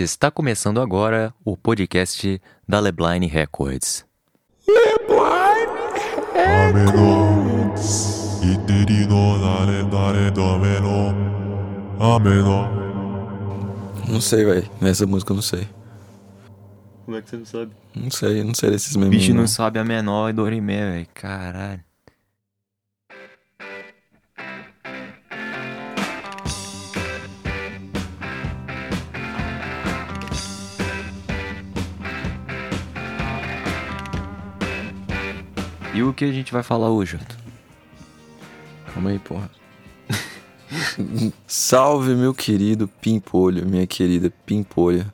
Está começando agora o podcast da Lebline Records. Não sei, velho. Nessa música eu não sei. Como é que você não sabe? Não sei, não sei desses O memes. bicho não não. sabe a menor e Dorimé, velho. Caralho. E o que a gente vai falar hoje, Otto? Calma aí, porra. Salve, meu querido Pimpolho, minha querida Pimpolha.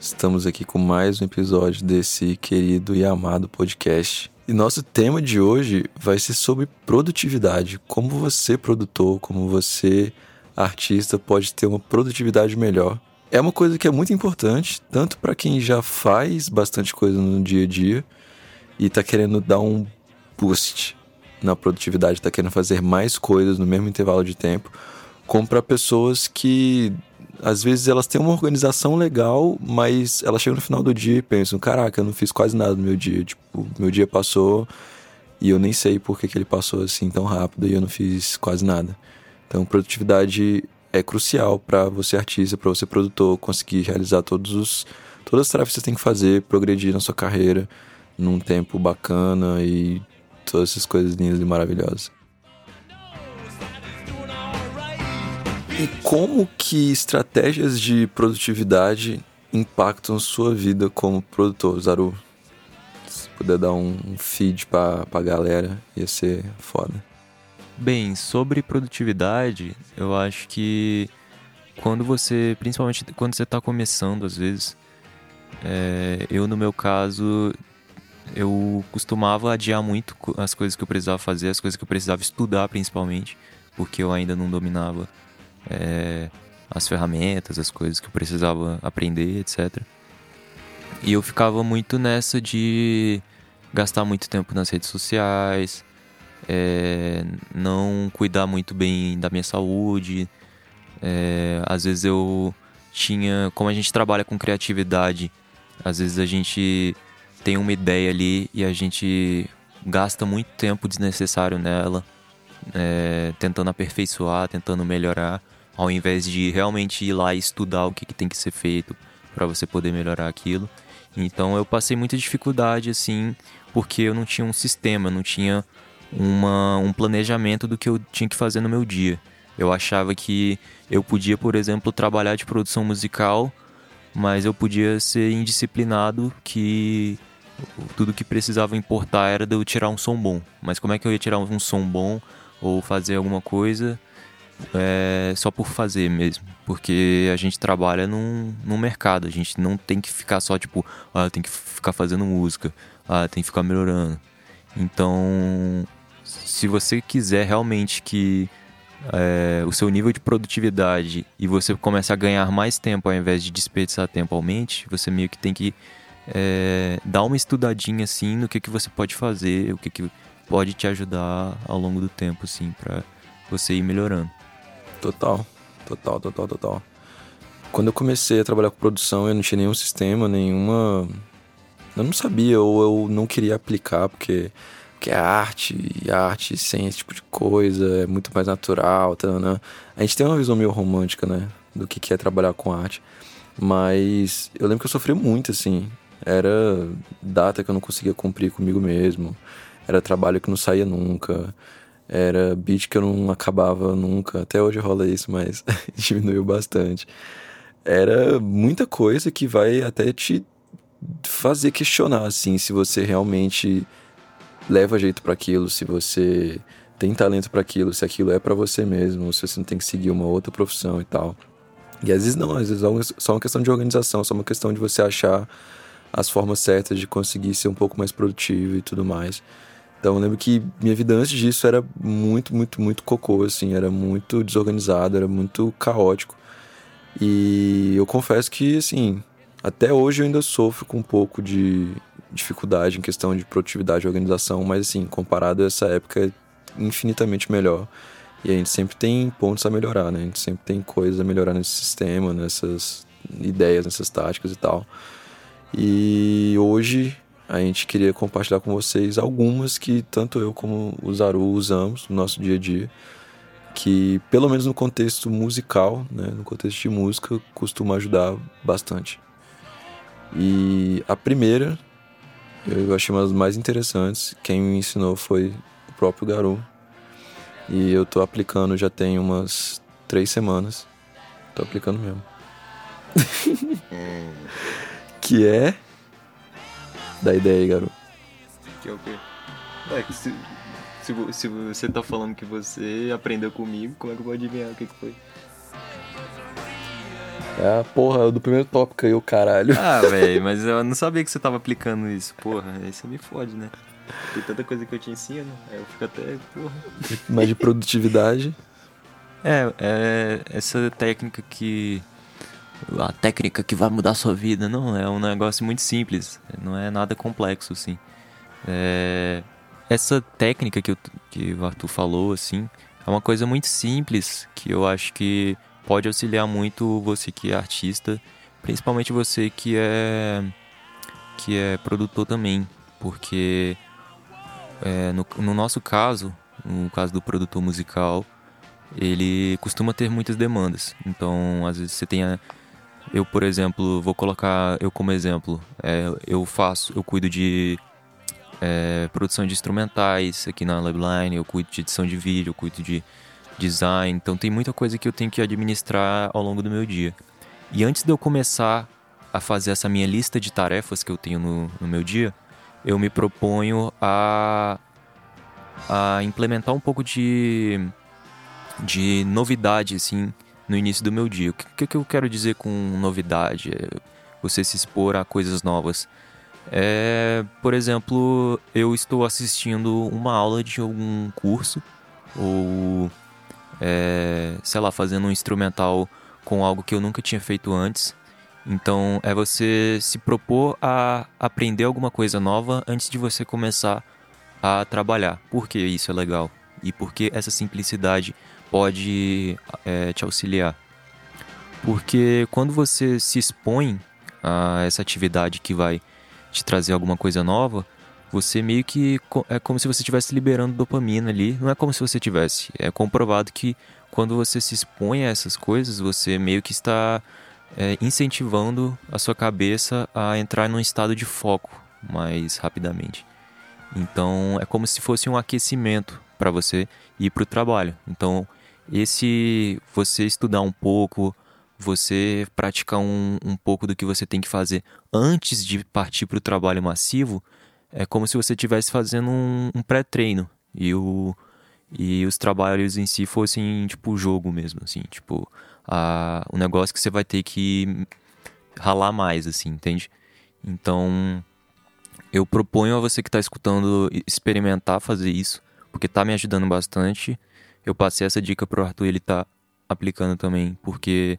Estamos aqui com mais um episódio desse querido e amado podcast. E nosso tema de hoje vai ser sobre produtividade. Como você, produtor, como você, artista, pode ter uma produtividade melhor. É uma coisa que é muito importante, tanto para quem já faz bastante coisa no dia a dia e tá querendo dar um boost na produtividade, tá querendo fazer mais coisas no mesmo intervalo de tempo, como para pessoas que às vezes elas têm uma organização legal, mas elas chegam no final do dia e pensam: caraca, eu não fiz quase nada no meu dia. Tipo, meu dia passou e eu nem sei por que, que ele passou assim tão rápido e eu não fiz quase nada. Então, produtividade é crucial para você artista, para você produtor, conseguir realizar todos os todas as tarefas que você tem que fazer, progredir na sua carreira num tempo bacana e todas essas coisas lindas e maravilhosas. E como que estratégias de produtividade impactam sua vida como produtor, Zaru? Se puder dar um feed pra, pra galera, ia ser foda. Bem, sobre produtividade, eu acho que quando você, principalmente quando você está começando, às vezes, é, eu no meu caso, eu costumava adiar muito as coisas que eu precisava fazer, as coisas que eu precisava estudar, principalmente, porque eu ainda não dominava é, as ferramentas, as coisas que eu precisava aprender, etc. E eu ficava muito nessa de gastar muito tempo nas redes sociais, é, não cuidar muito bem da minha saúde. É, às vezes eu tinha, como a gente trabalha com criatividade, às vezes a gente tem uma ideia ali e a gente gasta muito tempo desnecessário nela, é, tentando aperfeiçoar, tentando melhorar, ao invés de realmente ir lá e estudar o que, que tem que ser feito para você poder melhorar aquilo. Então eu passei muita dificuldade assim, porque eu não tinha um sistema, não tinha uma, um planejamento do que eu tinha que fazer no meu dia. Eu achava que eu podia, por exemplo, trabalhar de produção musical, mas eu podia ser indisciplinado que tudo que precisava importar era de eu tirar um som bom. Mas como é que eu ia tirar um som bom ou fazer alguma coisa é, só por fazer mesmo? Porque a gente trabalha num, num mercado, a gente não tem que ficar só tipo, ah, tem que ficar fazendo música, ah, tem que ficar melhorando. Então, se você quiser realmente que é, o seu nível de produtividade e você comece a ganhar mais tempo ao invés de desperdiçar tempo aumente, você meio que tem que é, dar uma estudadinha assim no que, que você pode fazer, o que, que pode te ajudar ao longo do tempo, assim, pra você ir melhorando. Total, total, total, total. Quando eu comecei a trabalhar com produção, eu não tinha nenhum sistema, nenhuma. Eu não sabia, ou eu não queria aplicar, porque, porque é arte, e arte sem esse tipo de coisa é muito mais natural. Tá, né? A gente tem uma visão meio romântica, né? Do que é trabalhar com arte. Mas eu lembro que eu sofri muito, assim. Era data que eu não conseguia cumprir comigo mesmo. Era trabalho que não saía nunca. Era beat que eu não acabava nunca. Até hoje rola isso, mas diminuiu bastante. Era muita coisa que vai até te fazer questionar, assim, se você realmente leva jeito para aquilo, se você tem talento para aquilo, se aquilo é para você mesmo, se você não tem que seguir uma outra profissão e tal. E às vezes não, às vezes é só uma questão de organização, só uma questão de você achar as formas certas de conseguir ser um pouco mais produtivo e tudo mais. Então eu lembro que minha vida antes disso era muito, muito, muito cocô, assim, era muito desorganizado, era muito caótico. E eu confesso que, assim, até hoje eu ainda sofro com um pouco de dificuldade em questão de produtividade e organização, mas, assim, comparado a essa época, é infinitamente melhor. E a gente sempre tem pontos a melhorar, né? A gente sempre tem coisas a melhorar nesse sistema, nessas, ideias nessas táticas e tal. E hoje a gente queria compartilhar com vocês algumas que tanto eu como o Zaru usamos no nosso dia a dia, que pelo menos no contexto musical, né, no contexto de música, costuma ajudar bastante. E a primeira, eu achei uma das mais interessantes, quem me ensinou foi o próprio Garu. E eu tô aplicando já tem umas três semanas. Tô aplicando mesmo. que é. Dá ideia aí, garoto. Que é o quê? É que se, se, se, você tá falando que você aprendeu comigo, como é que eu vou adivinhar o que, que foi? É a porra do primeiro tópico aí, o caralho. Ah, velho, mas eu não sabia que você tava aplicando isso. Porra, aí você me fode, né? Tem tanta coisa que eu te ensino, aí eu fico até, porra. Mas de produtividade. É, é essa técnica que a técnica que vai mudar sua vida. Não, é um negócio muito simples, não é nada complexo, assim. É... Essa técnica que, eu, que o Arthur falou, assim, é uma coisa muito simples que eu acho que pode auxiliar muito você que é artista, principalmente você que é que é produtor também, porque é, no, no nosso caso, no caso do produtor musical, ele costuma ter muitas demandas. Então, às vezes você tem a, eu, por exemplo, vou colocar eu como exemplo. É, eu faço, eu cuido de é, produção de instrumentais aqui na Labline, eu cuido de edição de vídeo, eu cuido de design. Então tem muita coisa que eu tenho que administrar ao longo do meu dia. E antes de eu começar a fazer essa minha lista de tarefas que eu tenho no, no meu dia, eu me proponho a, a implementar um pouco de, de novidade, assim, no início do meu dia. O que, que eu quero dizer com novidade? É você se expor a coisas novas. É, por exemplo, eu estou assistindo uma aula de algum curso ou, é, sei lá, fazendo um instrumental com algo que eu nunca tinha feito antes. Então, é você se propor a aprender alguma coisa nova antes de você começar a trabalhar. Por que isso é legal? E por que essa simplicidade pode é, te auxiliar. Porque quando você se expõe a essa atividade que vai te trazer alguma coisa nova, você meio que é como se você estivesse liberando dopamina ali. Não é como se você tivesse. É comprovado que quando você se expõe a essas coisas, você meio que está é, incentivando a sua cabeça a entrar num estado de foco mais rapidamente. Então é como se fosse um aquecimento para você ir para o trabalho. Então esse você estudar um pouco, você praticar um, um pouco do que você tem que fazer antes de partir para o trabalho massivo, é como se você estivesse fazendo um, um pré-treino e, o, e os trabalhos em si fossem tipo jogo mesmo, assim, tipo a, o negócio que você vai ter que ralar mais, assim, entende? Então eu proponho a você que está escutando experimentar fazer isso, porque está me ajudando bastante eu passei essa dica pro Arthur ele tá aplicando também, porque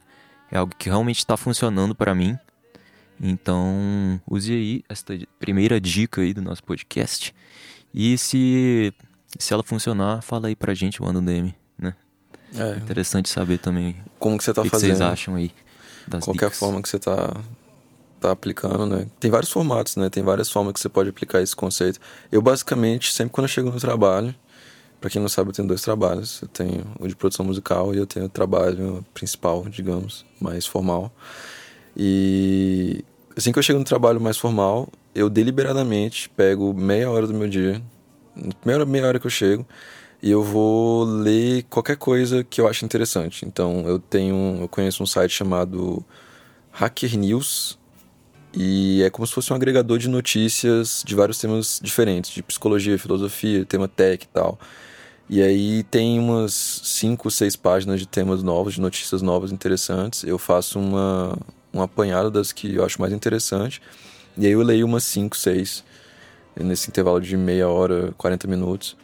é algo que realmente está funcionando para mim. Então, use aí esta primeira dica aí do nosso podcast. E se, se ela funcionar, fala aí pra gente, manda um DM, né? É. Interessante saber também. Como que você tá que fazendo? O que vocês acham aí? Das Qualquer dicas. forma que você tá, tá aplicando, né? Tem vários formatos, né? Tem várias formas que você pode aplicar esse conceito. Eu, basicamente, sempre quando eu chego no trabalho, para quem não sabe, eu tenho dois trabalhos. Eu tenho o de produção musical e eu tenho o trabalho principal, digamos, mais formal. E assim que eu chego no trabalho mais formal, eu deliberadamente pego meia hora do meu dia, primeira meia hora que eu chego, e eu vou ler qualquer coisa que eu acho interessante. Então, eu tenho, eu conheço um site chamado Hacker News, e é como se fosse um agregador de notícias de vários temas diferentes, de psicologia, filosofia, tema tech e tal. E aí tem umas cinco, seis páginas de temas novos, de notícias novas interessantes. Eu faço uma, um apanhado das que eu acho mais interessante. E aí eu leio umas cinco, seis nesse intervalo de meia hora, 40 minutos.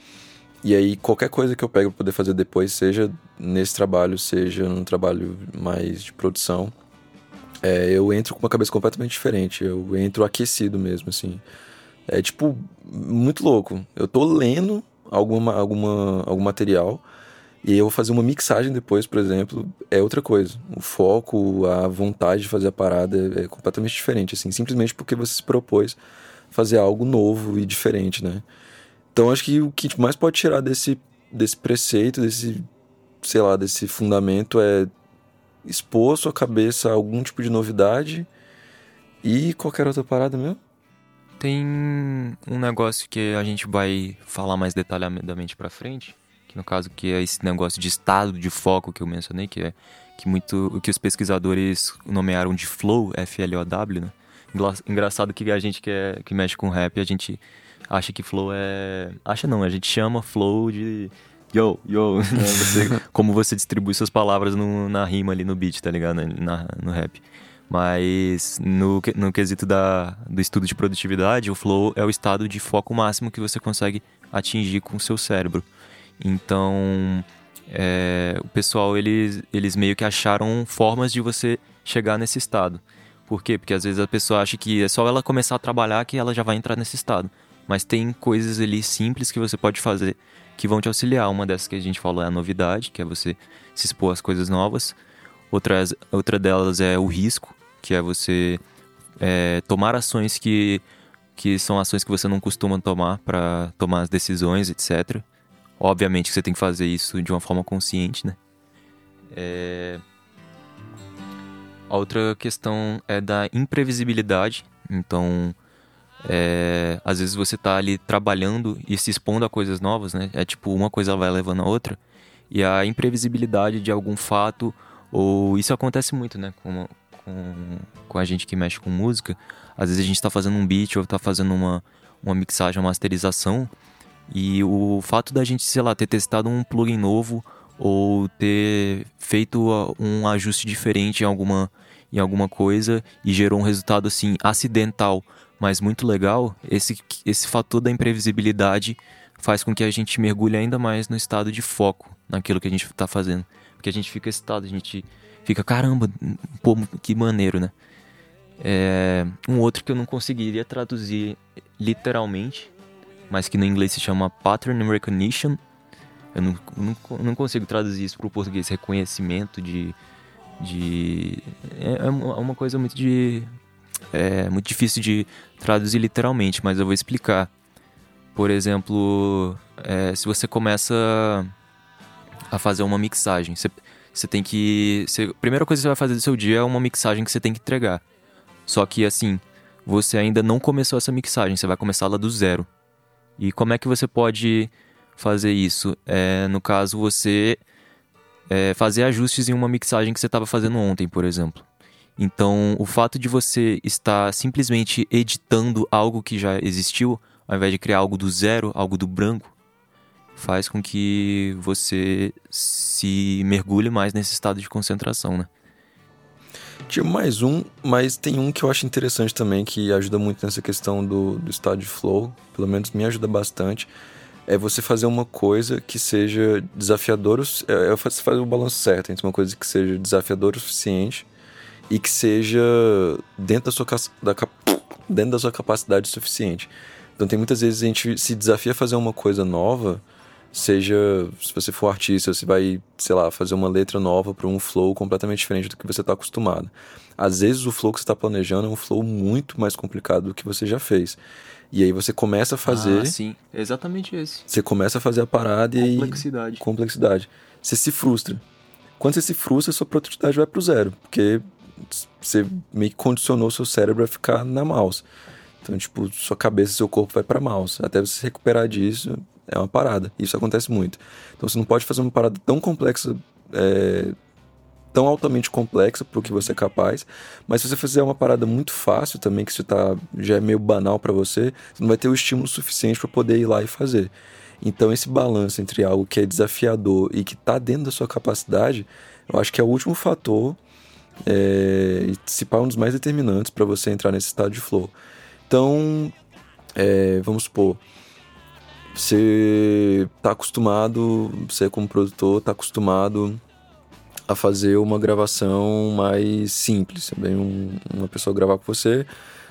E aí qualquer coisa que eu pego para poder fazer depois, seja nesse trabalho, seja num trabalho mais de produção, é, eu entro com uma cabeça completamente diferente. Eu entro aquecido mesmo, assim. É tipo muito louco. Eu tô lendo alguma, alguma, algum material E eu vou fazer uma mixagem depois, por exemplo, é outra coisa. O foco, a vontade de fazer a parada é, é completamente diferente, assim, simplesmente porque você se propôs fazer algo novo e diferente, né? Então acho que o que mais pode tirar desse, desse preceito, desse, sei lá, desse fundamento é expor sua cabeça a algum tipo de novidade e qualquer outra parada mesmo. Tem um negócio que a gente vai falar mais detalhadamente para frente, que no caso que é esse negócio de estado de foco que eu mencionei, que é que muito o que os pesquisadores nomearam de flow, F L O W, né? Engraçado que a gente que, é, que mexe com rap, a gente acha que flow é, acha não, a gente chama flow de yo, yo, né? você, como você distribui suas palavras no, na rima ali no beat, tá ligado? Na, no rap. Mas no, no quesito da, do estudo de produtividade, o flow é o estado de foco máximo que você consegue atingir com o seu cérebro. Então, é, o pessoal, eles, eles meio que acharam formas de você chegar nesse estado. Por quê? Porque às vezes a pessoa acha que é só ela começar a trabalhar que ela já vai entrar nesse estado. Mas tem coisas ali simples que você pode fazer que vão te auxiliar. Uma dessas que a gente falou é a novidade, que é você se expor às coisas novas. Outra, outra delas é o risco, que é você é, tomar ações que, que são ações que você não costuma tomar para tomar as decisões, etc. Obviamente que você tem que fazer isso de uma forma consciente, né? É... A outra questão é da imprevisibilidade. Então, é... às vezes você está ali trabalhando e se expondo a coisas novas, né? É tipo, uma coisa vai levando a outra. E a imprevisibilidade de algum fato, ou isso acontece muito, né? Com, com, com a gente que mexe com música. Às vezes a gente está fazendo um beat ou está fazendo uma, uma mixagem, uma masterização e o fato da gente, sei lá, ter testado um plugin novo ou ter feito um ajuste diferente em alguma, em alguma coisa e gerou um resultado assim acidental, mas muito legal, esse, esse fator da imprevisibilidade faz com que a gente mergulhe ainda mais no estado de foco naquilo que a gente está fazendo. Porque a gente fica excitado, a gente fica, caramba, pô, que maneiro, né? É, um outro que eu não conseguiria traduzir literalmente mas que no inglês se chama Pattern Recognition. Eu não, não, não consigo traduzir isso para o português, reconhecimento de. de é, é, é uma coisa muito de. É muito difícil de traduzir literalmente, mas eu vou explicar. Por exemplo, é, se você começa a fazer uma mixagem, você, você tem que. Você, a primeira coisa que você vai fazer do seu dia é uma mixagem que você tem que entregar. Só que assim, você ainda não começou essa mixagem, você vai começar ela do zero. E como é que você pode fazer isso? É, no caso, você é, fazer ajustes em uma mixagem que você estava fazendo ontem, por exemplo. Então, o fato de você estar simplesmente editando algo que já existiu, ao invés de criar algo do zero, algo do branco, faz com que você se mergulhe mais nesse estado de concentração, né? Tinha mais um, mas tem um que eu acho interessante também, que ajuda muito nessa questão do, do estado de flow, pelo menos me ajuda bastante. É você fazer uma coisa que seja desafiadora, é, é você fazer o balanço certo entre uma coisa que seja desafiadora o suficiente e que seja dentro da sua, da, dentro da sua capacidade suficiente. Então tem muitas vezes a gente se desafia a fazer uma coisa nova seja se você for artista, você vai, sei lá, fazer uma letra nova para um flow completamente diferente do que você está acostumado. Às vezes o flow que você está planejando é um flow muito mais complicado do que você já fez. E aí você começa a fazer. Ah, sim, exatamente esse. Você começa a fazer a parada e. Complexidade. Complexidade. Você se frustra. Quando você se frustra, sua produtividade vai pro zero. Porque você meio que condicionou seu cérebro a ficar na mouse. Então, tipo, sua cabeça, seu corpo vai para mouse. Até você se recuperar disso, é uma parada. Isso acontece muito. Então você não pode fazer uma parada tão complexa, é, tão altamente complexa para que você é capaz, mas se você fizer uma parada muito fácil também, que isso tá, já é meio banal para você, você não vai ter o estímulo suficiente para poder ir lá e fazer. Então esse balanço entre algo que é desafiador e que está dentro da sua capacidade, eu acho que é o último fator é, e se pá um dos mais determinantes para você entrar nesse estado de flow. Então, é, vamos supor, você está acostumado, você como produtor está acostumado a fazer uma gravação mais simples. Vem um, uma pessoa gravar com você,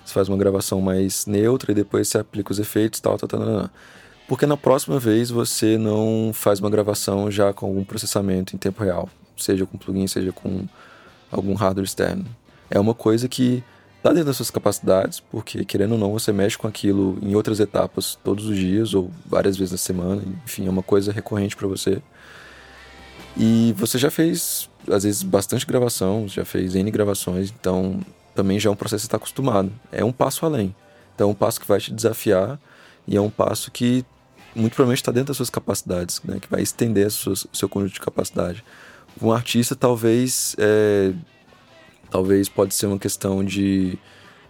você faz uma gravação mais neutra e depois você aplica os efeitos tal, tal, tal, tal. Porque na próxima vez você não faz uma gravação já com algum processamento em tempo real, seja com plugin, seja com algum hardware externo. É uma coisa que está dentro das suas capacidades, porque querendo ou não, você mexe com aquilo em outras etapas todos os dias ou várias vezes na semana, enfim, é uma coisa recorrente para você. E você já fez, às vezes, bastante gravação, já fez N gravações, então também já é um processo que está acostumado. É um passo além. Então é um passo que vai te desafiar e é um passo que muito provavelmente está dentro das suas capacidades, né? que vai estender o seu conjunto de capacidade. Um artista talvez é, talvez pode ser uma questão de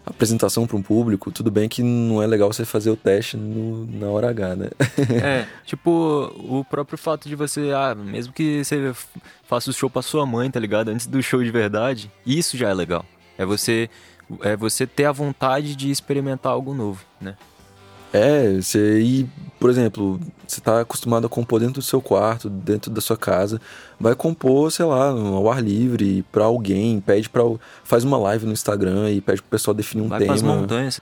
apresentação para um público, tudo bem que não é legal você fazer o teste no, na hora H, né? é, tipo, o próprio fato de você, ah, mesmo que você faça o show para sua mãe, tá ligado? Antes do show de verdade, isso já é legal. É você é você ter a vontade de experimentar algo novo, né? É, você ir, por exemplo, você está acostumado a compor dentro do seu quarto, dentro da sua casa, vai compor, sei lá, ao ar livre, para alguém, pede para faz uma live no Instagram e pede pro pessoal definir um vai tema. Vai montanhas.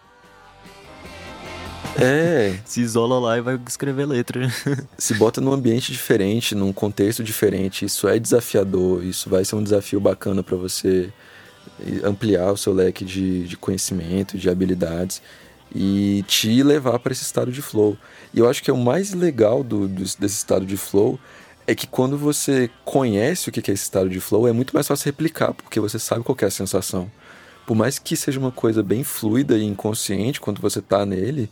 É. Se isola lá e vai escrever letra. Se bota num ambiente diferente, num contexto diferente, isso é desafiador, isso vai ser um desafio bacana para você ampliar o seu leque de, de conhecimento, de habilidades e te levar para esse estado de flow. E eu acho que é o mais legal do, do, desse estado de flow é que quando você conhece o que é esse estado de flow, é muito mais fácil replicar, porque você sabe qual é a sensação. Por mais que seja uma coisa bem fluida e inconsciente quando você está nele,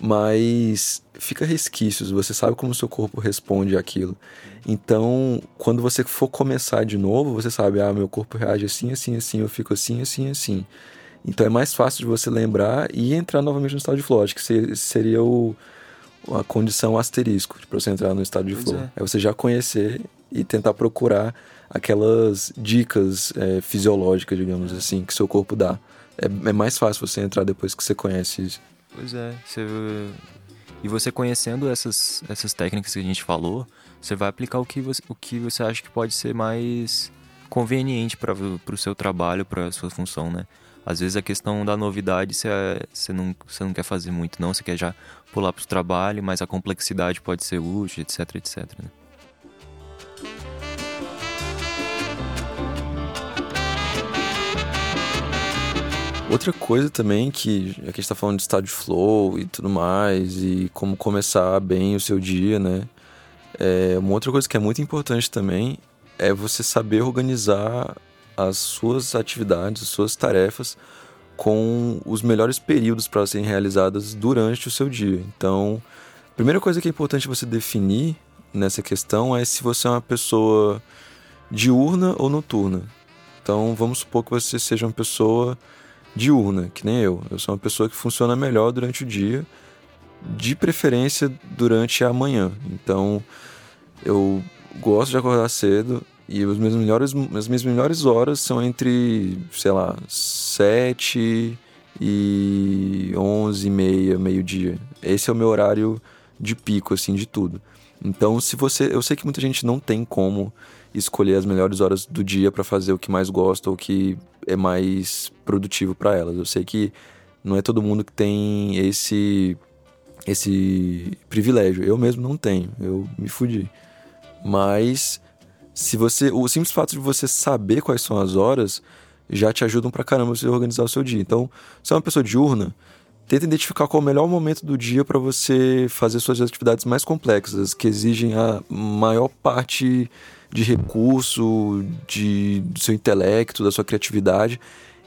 mas fica resquícios, você sabe como o seu corpo responde àquilo. Então, quando você for começar de novo, você sabe, ah, meu corpo reage assim, assim, assim, eu fico assim, assim, assim. Então é mais fácil de você lembrar e entrar novamente no estado de flow. Acho que seria o, a condição asterisco para você entrar no estado de pois flow. É. é. você já conhecer e tentar procurar aquelas dicas é, fisiológicas, digamos é. assim, que seu corpo dá. É, é, mais fácil você entrar depois que você conhece isso. Pois é. Você... E você conhecendo essas, essas técnicas que a gente falou, você vai aplicar o que você, o que você acha que pode ser mais conveniente para o seu trabalho, para a sua função, né? Às vezes a questão da novidade você, você, não, não quer fazer muito, não. Você quer já pular para o trabalho, mas a complexidade pode ser útil, etc, etc. Né? Outra coisa também que a gente está falando de estado de flow e tudo mais, e como começar bem o seu dia, né? É, uma outra coisa que é muito importante também é você saber organizar as suas atividades, as suas tarefas com os melhores períodos para serem realizadas durante o seu dia. Então, a primeira coisa que é importante você definir nessa questão é se você é uma pessoa diurna ou noturna. Então, vamos supor que você seja uma pessoa diurna, que nem eu. Eu sou uma pessoa que funciona melhor durante o dia, de preferência durante a manhã. Então, eu gosto de acordar cedo, e os meus melhores, as minhas melhores horas são entre, sei lá, 7 e 11 e meia, meio-dia. Esse é o meu horário de pico, assim, de tudo. Então, se você. Eu sei que muita gente não tem como escolher as melhores horas do dia para fazer o que mais gosta ou o que é mais produtivo para elas. Eu sei que não é todo mundo que tem esse esse privilégio. Eu mesmo não tenho. Eu me fudi. Mas se você. O simples fato de você saber quais são as horas já te ajudam pra caramba você organizar o seu dia. Então, se é uma pessoa diurna, tenta identificar qual é o melhor momento do dia para você fazer suas atividades mais complexas, que exigem a maior parte de recurso, de, do seu intelecto, da sua criatividade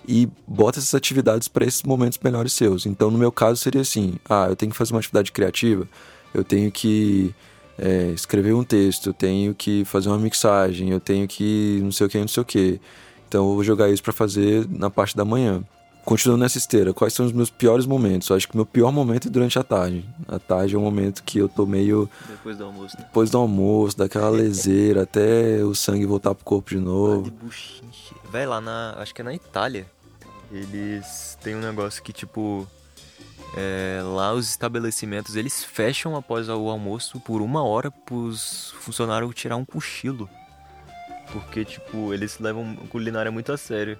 e bota essas atividades para esses momentos melhores seus. Então, no meu caso, seria assim: ah, eu tenho que fazer uma atividade criativa, eu tenho que é, escrever um texto, eu tenho que fazer uma mixagem, eu tenho que não sei o que, não sei o que. Então eu vou jogar isso para fazer na parte da manhã. Continuando nessa esteira, quais são os meus piores momentos? Eu acho que o meu pior momento é durante a tarde. A tarde é um momento que eu tô meio. Depois do almoço, né? Depois do almoço, daquela leseira, até o sangue voltar pro corpo de novo. Vai lá na. Acho que é na Itália. Eles têm um negócio que, tipo, é, lá os estabelecimentos eles fecham após o almoço por uma hora para os funcionários tirar um cochilo. Porque, tipo, eles levam culinária muito a sério.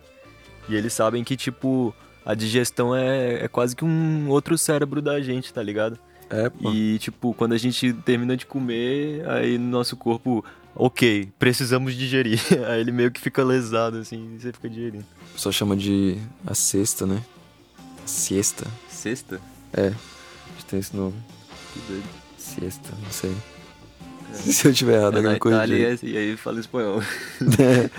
E eles sabem que, tipo, a digestão é, é quase que um outro cérebro da gente, tá ligado? É, pô. E, tipo, quando a gente termina de comer, aí no nosso corpo, ok, precisamos digerir. Aí ele meio que fica lesado, assim, e você fica digerindo. O pessoal chama de a cesta, né? Siesta. Sexta? É, acho que tem esse nome. Que doido. Siesta, não sei. Se eu tiver errado, É alguma coisa. Itália e aí fala espanhol. É.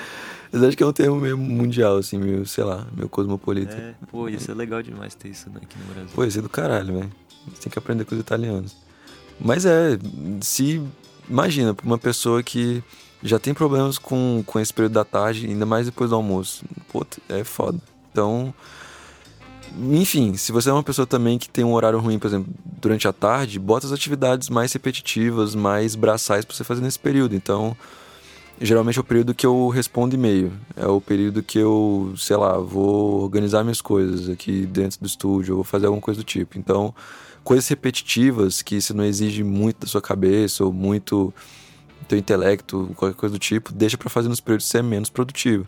Mas acho que é um termo meio mundial, assim, meio, sei lá, meio cosmopolita. É, pô, ia ser legal demais ter isso aqui no Brasil. Pô, isso é do caralho, velho. Você tem que aprender com os italianos. Mas é, se. Imagina, uma pessoa que já tem problemas com, com esse período da tarde, ainda mais depois do almoço. Pô, é foda. Então. Enfim, se você é uma pessoa também que tem um horário ruim, por exemplo, durante a tarde, bota as atividades mais repetitivas, mais braçais pra você fazer nesse período. Então, geralmente é o período que eu respondo e-mail. É o período que eu, sei lá, vou organizar minhas coisas aqui dentro do estúdio, vou fazer alguma coisa do tipo. Então, coisas repetitivas que se não exige muito da sua cabeça ou muito do teu intelecto, qualquer coisa do tipo, deixa pra fazer nos períodos que você é menos produtivo.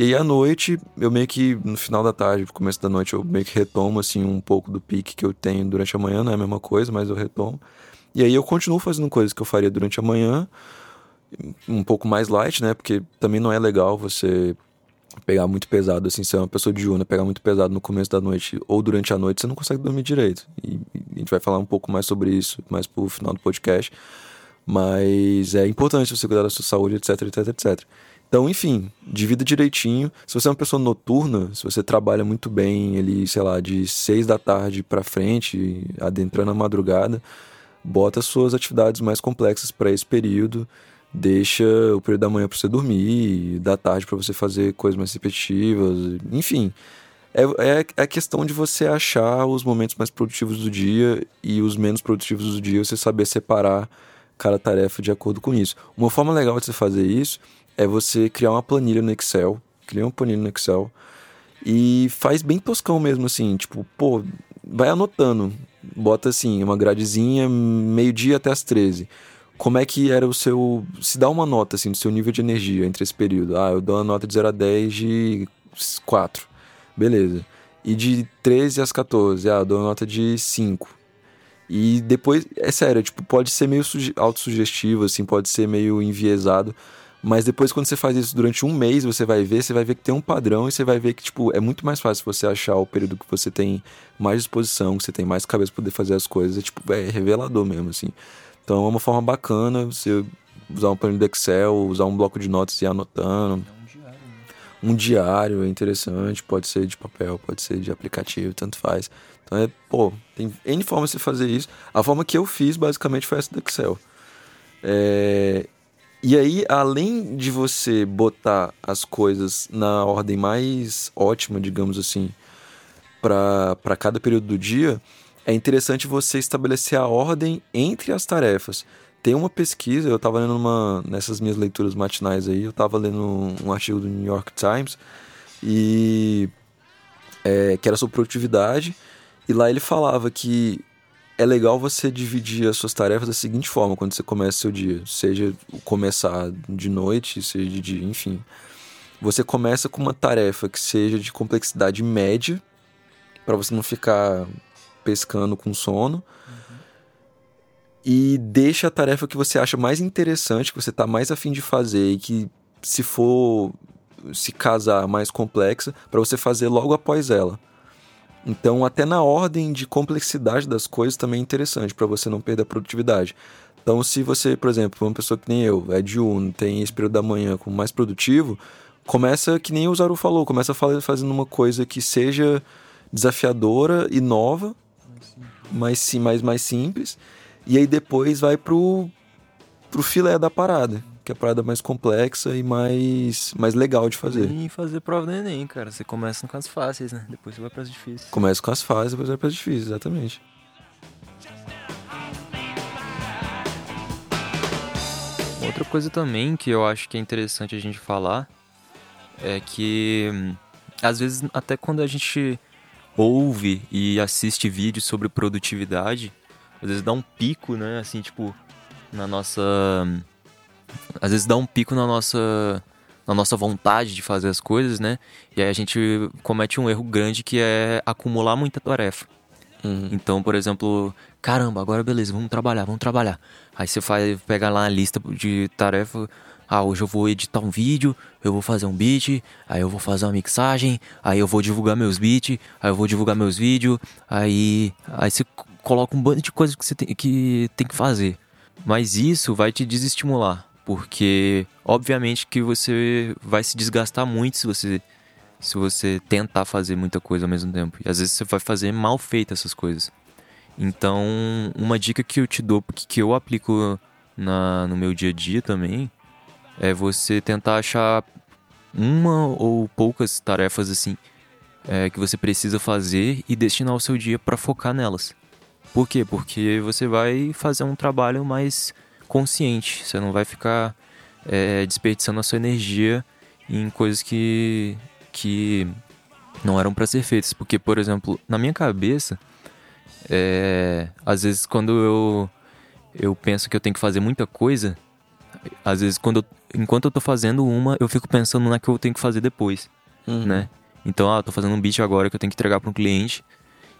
E aí à noite, eu meio que no final da tarde, começo da noite, eu meio que retomo assim um pouco do pique que eu tenho durante a manhã, não é a mesma coisa, mas eu retomo. E aí eu continuo fazendo coisas que eu faria durante a manhã, um pouco mais light, né? Porque também não é legal você pegar muito pesado, assim, ser uma pessoa diurna, pegar muito pesado no começo da noite ou durante a noite, você não consegue dormir direito. E a gente vai falar um pouco mais sobre isso mais pro final do podcast. Mas é importante você cuidar da sua saúde, etc, etc, etc. Então, enfim, divida direitinho. Se você é uma pessoa noturna, se você trabalha muito bem ali, sei lá, de seis da tarde pra frente, adentrando a madrugada, bota suas atividades mais complexas para esse período deixa o período da manhã para você dormir, da tarde para você fazer coisas mais repetitivas, enfim. É, é a questão de você achar os momentos mais produtivos do dia e os menos produtivos do dia, você saber separar cada tarefa de acordo com isso. Uma forma legal de você fazer isso é você criar uma planilha no Excel, cria uma planilha no Excel e faz bem toscão mesmo assim, tipo, pô, vai anotando, bota assim, uma gradezinha, meio-dia até as 13 como é que era o seu. Se dá uma nota, assim, do seu nível de energia entre esse período. Ah, eu dou uma nota de 0 a 10 de 4. Beleza. E de 13 às 14, ah, eu dou uma nota de 5. E depois, é sério, tipo, pode ser meio autossugestivo, assim, pode ser meio enviesado. Mas depois, quando você faz isso durante um mês, você vai ver, você vai ver que tem um padrão e você vai ver que, tipo, é muito mais fácil você achar o período que você tem mais disposição, que você tem mais cabeça pra poder fazer as coisas. É, tipo, é revelador mesmo, assim. Então é uma forma bacana você usar um plano de Excel, usar um bloco de notas e ir anotando. É um diário, né? Um diário é interessante, pode ser de papel, pode ser de aplicativo, tanto faz. Então é, pô, tem N formas de você fazer isso. A forma que eu fiz basicamente foi essa do Excel. É... E aí, além de você botar as coisas na ordem mais ótima, digamos assim, para cada período do dia, é interessante você estabelecer a ordem entre as tarefas. Tem uma pesquisa, eu estava lendo uma nessas minhas leituras matinais aí, eu estava lendo um, um, artigo do New York Times e é, que era sobre produtividade e lá ele falava que é legal você dividir as suas tarefas da seguinte forma quando você começa seu dia, seja começar de noite, seja de dia, enfim. Você começa com uma tarefa que seja de complexidade média para você não ficar pescando com sono. Uhum. E deixa a tarefa que você acha mais interessante, que você está mais afim de fazer e que, se for se casar mais complexa, para você fazer logo após ela. Então, até na ordem de complexidade das coisas também é interessante para você não perder a produtividade. Então, se você, por exemplo, uma pessoa que nem eu, é diurno, tem esse período da manhã como mais produtivo, começa que nem o Zaru falou, começa fazendo uma coisa que seja desafiadora e nova, mais, sim, mais, mais simples. E aí depois vai pro, pro filé da parada, que é a parada mais complexa e mais, mais legal de fazer. E fazer prova do Enem, cara. Você começa com as fáceis, né? Depois você vai pras difíceis. Começa com as fáceis, depois vai pras difíceis, exatamente. Outra coisa também que eu acho que é interessante a gente falar é que às vezes até quando a gente ouve e assiste vídeos sobre produtividade, às vezes dá um pico, né? Assim, tipo, na nossa. Às vezes dá um pico na nossa. Na nossa vontade de fazer as coisas, né? E aí a gente comete um erro grande que é acumular muita tarefa. Uhum. Então, por exemplo, caramba, agora beleza, vamos trabalhar, vamos trabalhar. Aí você faz, pega lá a lista de tarefa. Ah, hoje eu vou editar um vídeo, eu vou fazer um beat, aí eu vou fazer uma mixagem, aí eu vou divulgar meus beats, aí eu vou divulgar meus vídeos, aí, aí você coloca um bando de coisas que você tem que, tem que fazer. Mas isso vai te desestimular, porque obviamente que você vai se desgastar muito se você se você tentar fazer muita coisa ao mesmo tempo. E às vezes você vai fazer mal feita essas coisas. Então, uma dica que eu te dou, que eu aplico na, no meu dia a dia também, é você tentar achar uma ou poucas tarefas assim é, que você precisa fazer e destinar o seu dia para focar nelas. Por quê? Porque você vai fazer um trabalho mais consciente. Você não vai ficar é, desperdiçando a sua energia em coisas que que não eram para ser feitas. Porque, por exemplo, na minha cabeça, é, às vezes quando eu, eu penso que eu tenho que fazer muita coisa, às vezes quando eu, enquanto eu tô fazendo uma, eu fico pensando na que eu tenho que fazer depois, Uhum. né? Então, ah, eu tô fazendo um beat agora que eu tenho que entregar para um cliente,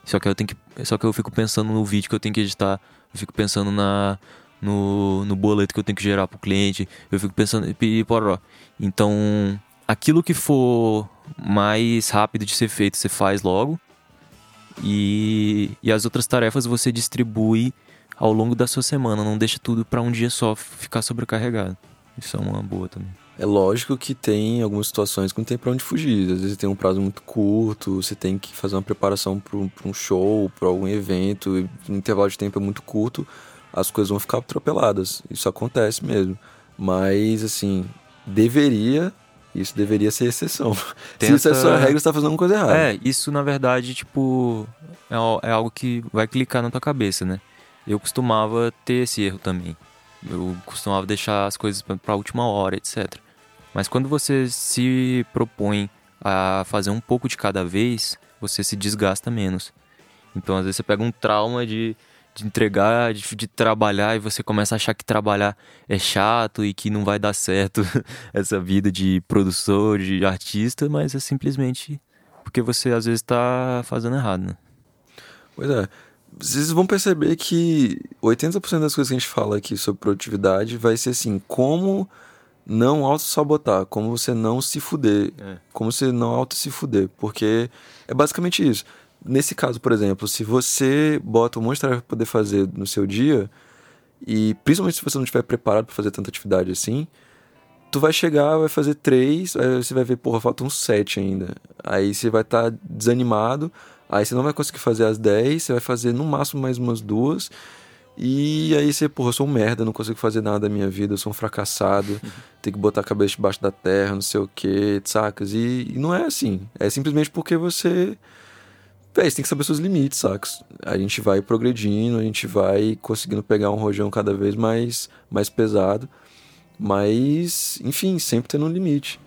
só que eu tenho que, só que eu fico pensando no vídeo que eu tenho que editar, eu fico pensando na no, no boleto que eu tenho que gerar pro cliente, eu fico pensando e poró. Então, aquilo que for mais rápido de ser feito, você faz logo. E, e as outras tarefas você distribui ao longo da sua semana, não deixa tudo para um dia só ficar sobrecarregado. Isso é uma boa também. É lógico que tem algumas situações que não tem pra onde fugir. Às vezes tem um prazo muito curto, você tem que fazer uma preparação para um show, para algum evento, o intervalo de tempo é muito curto, as coisas vão ficar atropeladas. Isso acontece mesmo. Mas, assim, deveria, isso deveria ser exceção. Se Tenta- isso é sua regra, você tá fazendo uma coisa errada. É, isso na verdade, tipo, é, é algo que vai clicar na tua cabeça, né? Eu costumava ter esse erro também. Eu costumava deixar as coisas pra última hora, etc. Mas quando você se propõe a fazer um pouco de cada vez, você se desgasta menos. Então, às vezes, você pega um trauma de, de entregar, de, de trabalhar, e você começa a achar que trabalhar é chato e que não vai dar certo essa vida de produtor, de artista, mas é simplesmente porque você às vezes tá fazendo errado, né? Pois é. Vocês vão perceber que 80% das coisas que a gente fala aqui sobre produtividade vai ser assim, como não auto-sabotar, como você não se fuder, É. como você não auto se fuder, porque é basicamente isso. Nesse caso, por exemplo, se você bota um monte de tarefa pra poder fazer no seu dia, e principalmente se você não estiver preparado para fazer tanta atividade assim, tu vai chegar, vai fazer três, aí você vai ver, porra, faltam sete ainda. Aí você vai estar desanimado, aí você não vai conseguir fazer as dez, você vai fazer no máximo mais umas duas. E aí você, porra, eu sou um merda, não consigo fazer nada da minha vida, eu sou um fracassado, tenho que botar a cabeça debaixo da terra, não sei o que, sacas? E, e não é assim. É simplesmente porque você. Véi, tem que saber seus limites, sacas? A gente vai progredindo, a gente vai conseguindo pegar um rojão cada vez mais, mais pesado. Mas, enfim, sempre tendo um limite.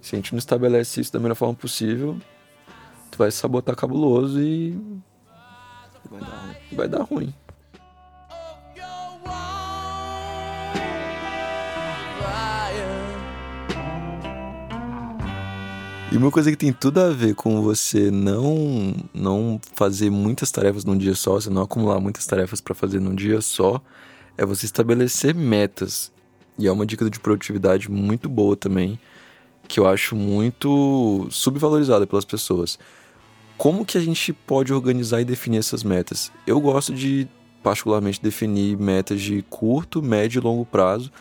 Se a gente não estabelece isso da melhor forma possível, tu vai sabotar cabuloso e. Vai dar ruim. Vai dar ruim. E uma coisa que tem tudo a ver com você não não fazer muitas tarefas num dia só, você não acumular muitas tarefas para fazer num dia só, é você estabelecer metas. E é uma dica de produtividade muito boa também, que eu acho muito subvalorizada pelas pessoas. Como que a gente pode organizar e definir essas metas? Eu gosto de particularmente definir metas de curto, médio e longo prazo,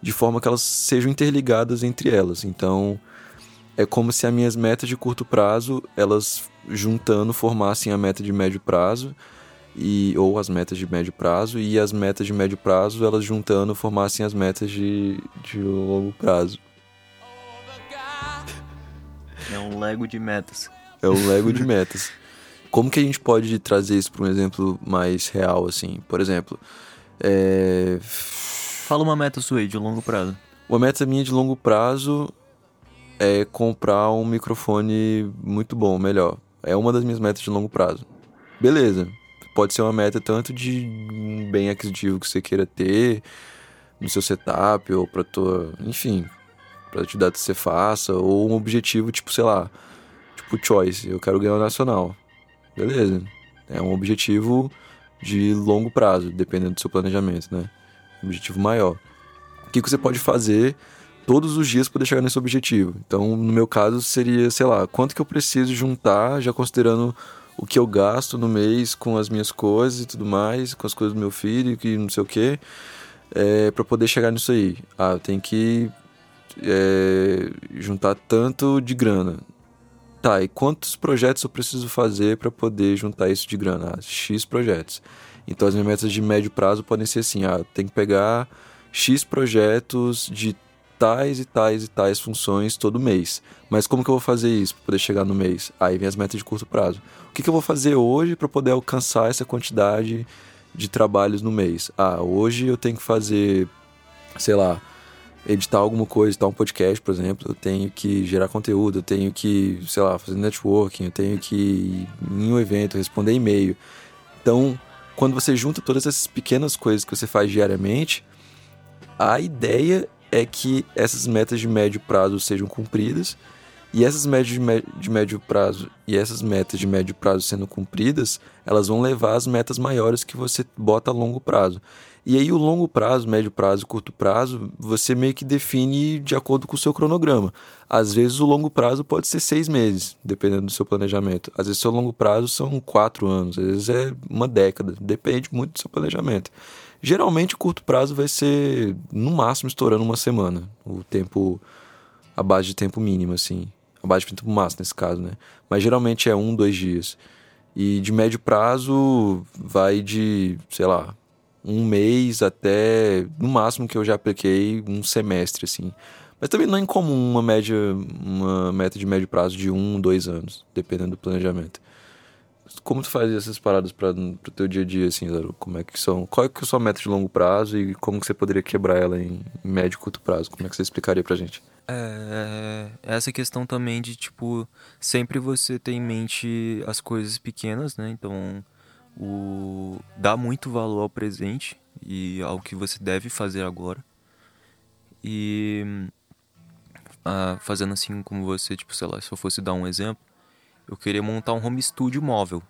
de forma que elas sejam interligadas entre elas. Então, é como se as minhas metas de curto prazo, elas juntando formassem a meta de médio prazo e ou as metas de médio prazo e as metas de médio prazo, elas juntando formassem as metas de, de longo prazo. É um Lego de metas. É um Lego de metas. Como que a gente pode trazer isso para um exemplo mais real assim? Por exemplo, é... Fala uma meta sua aí de longo prazo. uma meta minha de longo prazo é comprar um microfone muito bom, melhor. É uma das minhas metas de longo prazo. Beleza. Pode ser uma meta tanto de um bem aquisitivo que você queira ter no seu setup ou para tua, enfim, para atividade que você faça ou um objetivo tipo, sei lá, tipo choice, eu quero ganhar o nacional. Beleza. É um objetivo de longo prazo, dependendo do seu planejamento, né? Objetivo maior. O que você pode fazer todos os dias poder chegar nesse objetivo? Então, no meu caso, seria, sei lá, quanto que eu preciso juntar, já considerando o que eu gasto no mês com as minhas coisas e tudo mais, com as coisas do meu filho, que não sei o quê, é, para poder chegar nisso aí. Ah, eu tenho que é, juntar tanto de grana. Tá, e quantos projetos eu preciso fazer para poder juntar isso de grana? Ah, X projetos. Então as minhas metas de médio prazo podem ser assim: ah, tem que pegar X projetos de tais e tais e tais funções todo mês. Mas como que eu vou fazer isso para poder chegar no mês? Aí vem as metas de curto prazo. O que, que eu vou fazer hoje para poder alcançar essa quantidade de trabalhos no mês? Ah, hoje eu tenho que fazer, sei lá, editar alguma coisa, editar um podcast, por exemplo, eu tenho que gerar conteúdo, eu tenho que, sei lá, fazer networking, eu tenho que ir em um evento, responder e-mail. Então, quando você junta todas essas pequenas coisas que você faz diariamente, a ideia é que essas metas de médio prazo sejam cumpridas e essas metas de, de médio prazo e essas metas de médio prazo sendo cumpridas, elas vão levar às metas maiores que você bota a longo prazo. E aí o longo prazo, médio prazo curto prazo, você meio que define de acordo com o seu cronograma. Às vezes o longo prazo pode ser seis meses, dependendo do seu planejamento. Às vezes o seu longo prazo são quatro anos, às vezes é uma década, depende muito do seu planejamento. Geralmente o curto prazo vai ser no máximo estourando uma semana, o tempo a base de tempo mínimo assim, a base de tempo máximo nesse caso, né? Mas geralmente é um, dois dias. E de médio prazo vai de, sei lá, um mês até, no máximo que eu já apliquei, um semestre, assim. Mas também não é incomum uma média, uma meta de médio prazo de um, dois anos, dependendo do planejamento. Como tu faz essas paradas para o teu dia a dia, assim? Como é que são? Qual é que é a sua meta de longo prazo e como que você poderia quebrar ela em, médio e curto prazo? Como é que você explicaria pra gente? É, essa questão também de, tipo, sempre você ter em mente as coisas pequenas, né? Então, o dá muito valor ao presente e ao que você deve fazer agora. E ah, fazendo assim como você, tipo, sei lá, se eu fosse dar um exemplo, eu queria montar um home studio móvel.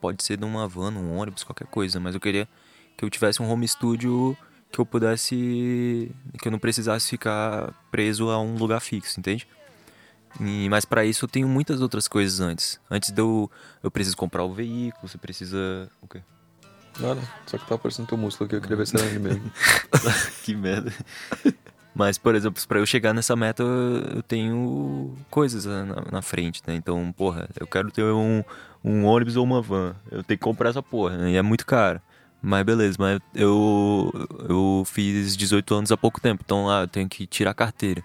Pode ser numa van, num ônibus, qualquer coisa, mas eu queria que eu tivesse um home studio que eu pudesse que eu não precisasse ficar preso a um lugar fixo, entende? E, mas para isso eu tenho muitas outras coisas antes. Antes de eu. Eu preciso comprar o veículo, você precisa. O quê? Nada, só que tá aparecendo teu músculo aqui, eu queria ver se era ele mesmo. que merda. Mas, por exemplo, para eu chegar nessa meta, eu tenho coisas na, na, frente, né? Então, porra, eu quero ter um, um ônibus ou uma van. Eu tenho que comprar essa porra, né? E é muito caro. Mas beleza, mas eu, eu fiz 18 anos há pouco tempo, então lá eu tenho que tirar a carteira.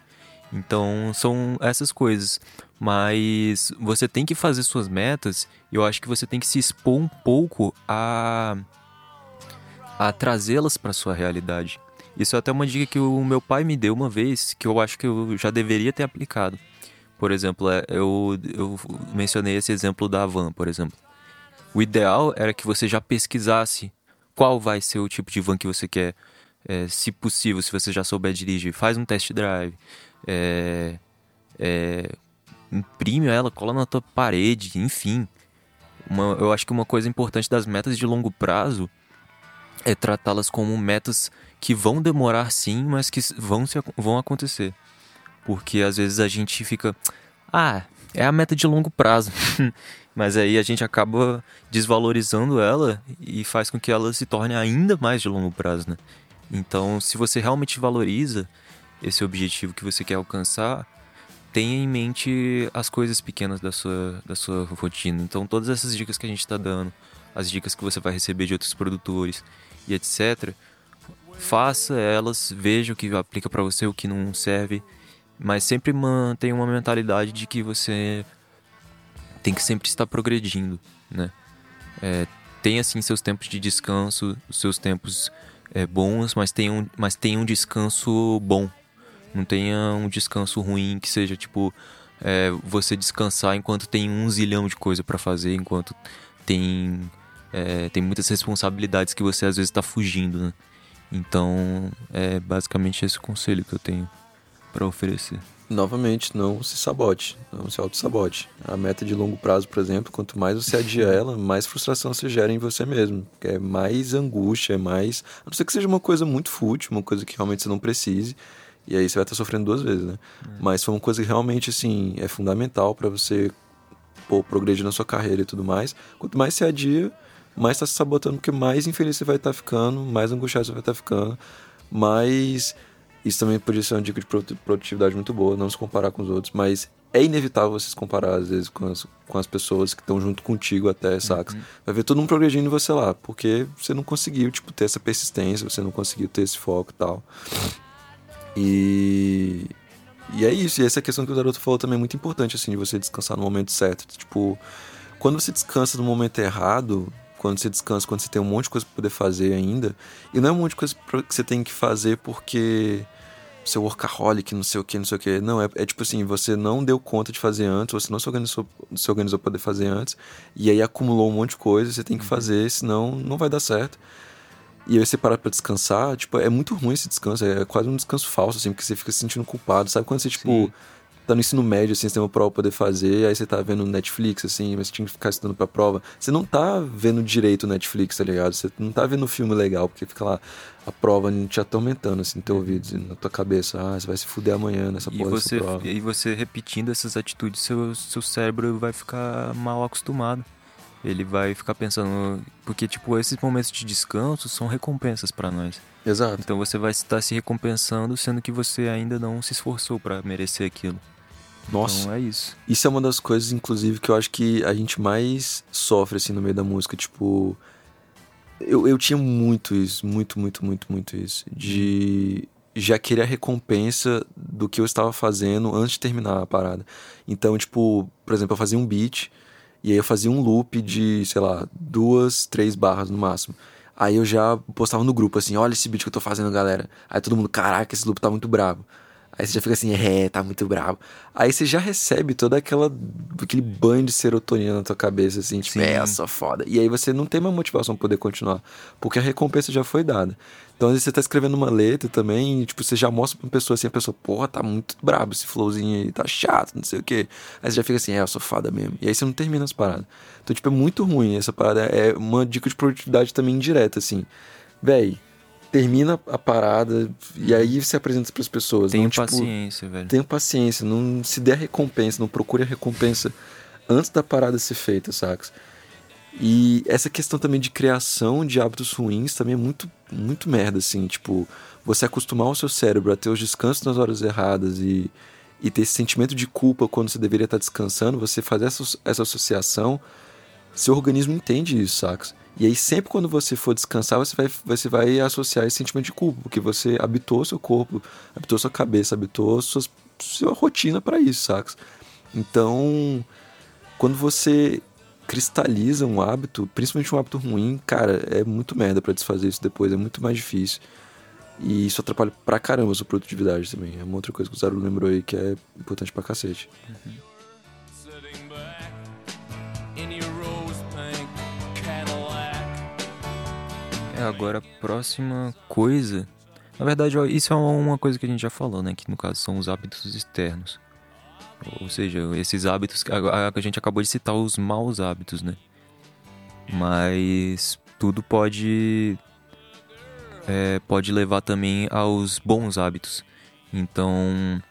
Então são essas coisas. Mas você tem que fazer suas metas e eu acho que você tem que se expor um pouco a, a trazê-las para sua realidade. Isso é até uma dica que o meu pai me deu uma vez que eu acho que eu já deveria ter aplicado. Por exemplo, é, eu, eu mencionei esse exemplo da van, por exemplo. O ideal era que você já pesquisasse qual vai ser o tipo de van que você quer. É, se possível, se você já souber dirigir, faz um test drive é, é, imprime ela, cola na tua parede, enfim. Uma, eu acho que uma coisa importante das metas de longo prazo é tratá-las como metas que vão demorar sim, mas que vão, se, vão acontecer. Porque às vezes a gente fica, ah, é a meta de longo prazo. mas aí a gente acaba desvalorizando ela e faz com que ela se torne ainda mais de longo prazo, né? Então, se você realmente valoriza esse objetivo que você quer alcançar, tenha em mente as coisas pequenas da sua, da sua rotina. Então, todas essas dicas que a gente está dando, as dicas que você vai receber de outros produtores e etc., faça elas, veja o que aplica para você, o que não serve, mas sempre mantenha uma mentalidade de que você tem que sempre estar progredindo, né? É, tenha assim seus tempos de descanso, seus tempos é, bons, mas tenha, um, mas tenha um descanso bom, não tenha um descanso ruim que seja tipo é, você descansar enquanto tem um zilhão de coisa para fazer, enquanto tem é, tem muitas responsabilidades que você às vezes está fugindo, né? Então é basicamente esse o conselho que eu tenho para oferecer. novamente, não se sabote, não se auto-sabote. A meta de longo prazo, por exemplo, quanto mais você adia ela, mais frustração você gera em você mesmo. É mais angústia, é mais. A não ser que seja uma coisa muito fútil, uma coisa que realmente você não precise. E aí você vai estar sofrendo duas vezes, né? É. Mas foi uma coisa que realmente, assim, é fundamental para você pô, progredir na sua carreira e tudo mais. Quanto mais você adia, mais está se sabotando, porque mais infeliz você vai estar ficando, mais angustiado você vai estar ficando, mais isso também podia ser uma dica de produtividade muito boa, não se comparar com os outros, mas é inevitável você se comparar, às vezes, com as, com as pessoas que estão junto contigo até, saca? Uhum. Vai ver todo mundo progredindo você lá, porque você não conseguiu, tipo, ter essa persistência, você não conseguiu ter esse foco e tal. E... E é isso, e essa questão que o garoto falou também é muito importante, assim, de você descansar no momento certo. Tipo, quando você descansa no momento errado, quando você descansa, quando você tem um monte de coisa pra poder fazer ainda, e não é um monte de coisa que você tem que fazer porque seu workaholic, não sei o que, não sei o que. Não, é, é, tipo assim, você não deu conta de fazer antes, você não se organizou, se organizou pra poder fazer antes, e aí acumulou um monte de coisa, você tem que uhum. fazer, senão não vai dar certo. E aí você parar pra descansar, tipo, é muito ruim esse descanso, é quase um descanso falso, assim, porque você fica se sentindo culpado, sabe? Quando você, tipo, Sim tá no ensino médio, assim, você tem uma prova pra poder fazer, aí você tá vendo Netflix, assim, mas você tinha que ficar estudando pra prova. Você não tá vendo direito o Netflix, tá ligado? Você não tá vendo filme legal, porque fica lá a prova te atormentando, assim, no teu ouvido, assim, na tua cabeça. Ah, você vai se fuder amanhã nessa porra e você, prova. E você repetindo essas atitudes, seu, seu cérebro vai ficar mal acostumado. Ele vai ficar pensando. Porque, tipo, esses momentos de descanso são recompensas para nós. Exato. Então você vai estar se recompensando, sendo que você ainda não se esforçou para merecer aquilo. Nossa. Então é isso. Isso é uma das coisas, inclusive, que eu acho que a gente mais sofre, assim, no meio da música. Tipo. Eu, eu tinha muito isso, muito, muito, muito, muito isso. De já querer a recompensa do que eu estava fazendo antes de terminar a parada. Então, tipo, por exemplo, eu fazia um beat e aí eu fazia um loop de, sei lá, duas, três barras no máximo. Aí eu já postava no grupo assim, olha esse beat que eu tô fazendo, galera. Aí todo mundo, caraca, esse loop tá muito bravo. Aí você já fica assim, é, tá muito bravo. Aí você já recebe toda aquela aquele banho de serotonina na tua cabeça, assim, tipo, Sim. é, eu sou foda. E aí você não tem uma motivação pra poder continuar, porque a recompensa já foi dada. Então, às vezes você tá escrevendo uma letra também, e, tipo, você já mostra pra uma pessoa assim, a pessoa, porra, tá muito brabo esse flowzinho aí, tá chato, não sei o quê. Aí você já fica assim, é, eu sou foda mesmo. E aí você não termina as paradas. Então, tipo, é muito ruim essa parada. É uma dica de produtividade também indireta, assim. Véi, termina a parada e aí você apresenta para as pessoas. Tenha tipo, paciência, velho. Tenha paciência, não se der recompensa, não procure a recompensa antes da parada ser feita, sacas? E essa questão também de criação de hábitos ruins também é muito, muito merda, assim. Tipo, você acostumar o seu cérebro a ter os descansos nas horas erradas e, e ter esse sentimento de culpa quando você deveria estar descansando, você fazer essa, essa associação, seu organismo entende isso, sacas? E aí, sempre quando você for descansar, você vai, você vai associar esse sentimento de culpa, porque você habitou seu corpo, habitou sua cabeça, habitou sua rotina para isso, sacas? Então, quando você cristaliza um hábito, principalmente um hábito ruim, cara, é muito merda para desfazer isso depois, é muito mais difícil. E isso atrapalha pra caramba a sua produtividade também. É uma outra coisa que o Zaro lembrou aí que é importante pra cacete. Uhum. Agora a próxima coisa. Na verdade, isso é uma coisa que a gente já falou, né? Que no caso são os hábitos externos. Ou seja, esses hábitos. A, a gente acabou de citar os maus hábitos, né? Mas tudo pode. É, pode levar também aos bons hábitos. Então,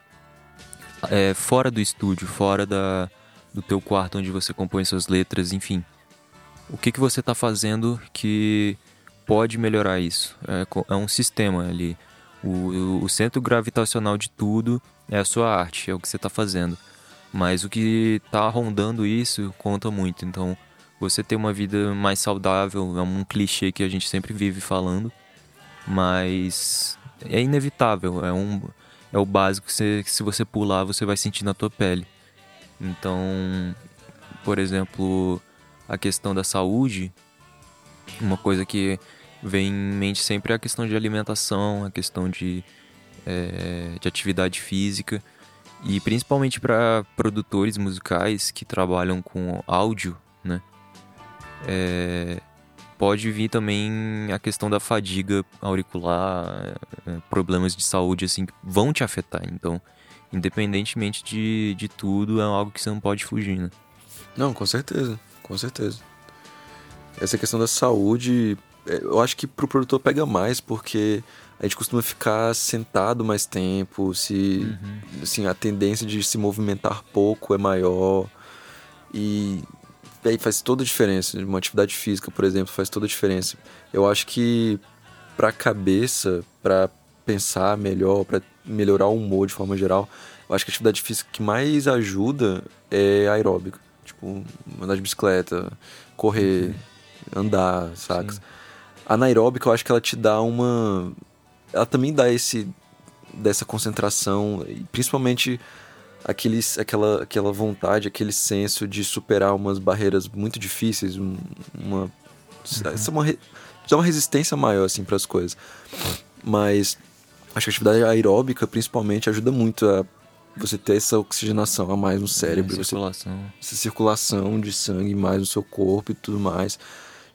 é, fora do estúdio, fora da, do teu quarto onde você compõe suas letras, enfim. O que, que você está fazendo que pode melhorar isso. É, é um sistema ali. O, o, centro gravitacional de tudo é a sua arte, é o que você está fazendo. Mas o que está rondando isso conta muito. Então, você ter uma vida mais saudável é um clichê que a gente sempre vive falando, mas é inevitável. É, um, é o básico que, você, que se você pular, você vai sentir na tua pele. Então, por exemplo, a questão da saúde, uma coisa que vem em mente sempre a questão de alimentação, a questão de, é, de atividade física. E principalmente para produtores musicais que trabalham com áudio, né? É, pode vir também a questão da fadiga auricular, é, problemas de saúde assim que vão te afetar. Então, independentemente de, de tudo, é algo que você não pode fugir, né? Não, com certeza, com certeza. Essa questão da saúde, eu acho que pro produtor pega mais, porque a gente costuma ficar sentado mais tempo, se uhum. assim, a tendência de se movimentar pouco é maior. E aí faz toda a diferença. Uma atividade física, por exemplo, faz toda a diferença. Eu acho que para a cabeça, para pensar melhor, para melhorar o humor de forma geral, eu acho que a atividade física que mais ajuda é aeróbica. Tipo, andar de bicicleta, correr, uhum. andar, saca? Sim. A anaeróbica, eu acho que ela te dá uma. Ela também dá esse. dessa concentração, principalmente aqueles, aquela, aquela vontade, aquele senso de superar umas barreiras muito difíceis, uma, uhum. essa é uma, dá uma resistência maior assim para as coisas. Mas acho que a atividade aeróbica principalmente ajuda muito a você ter essa oxigenação a mais no cérebro, é, circulação. Você, essa circulação de sangue mais no seu corpo e tudo mais.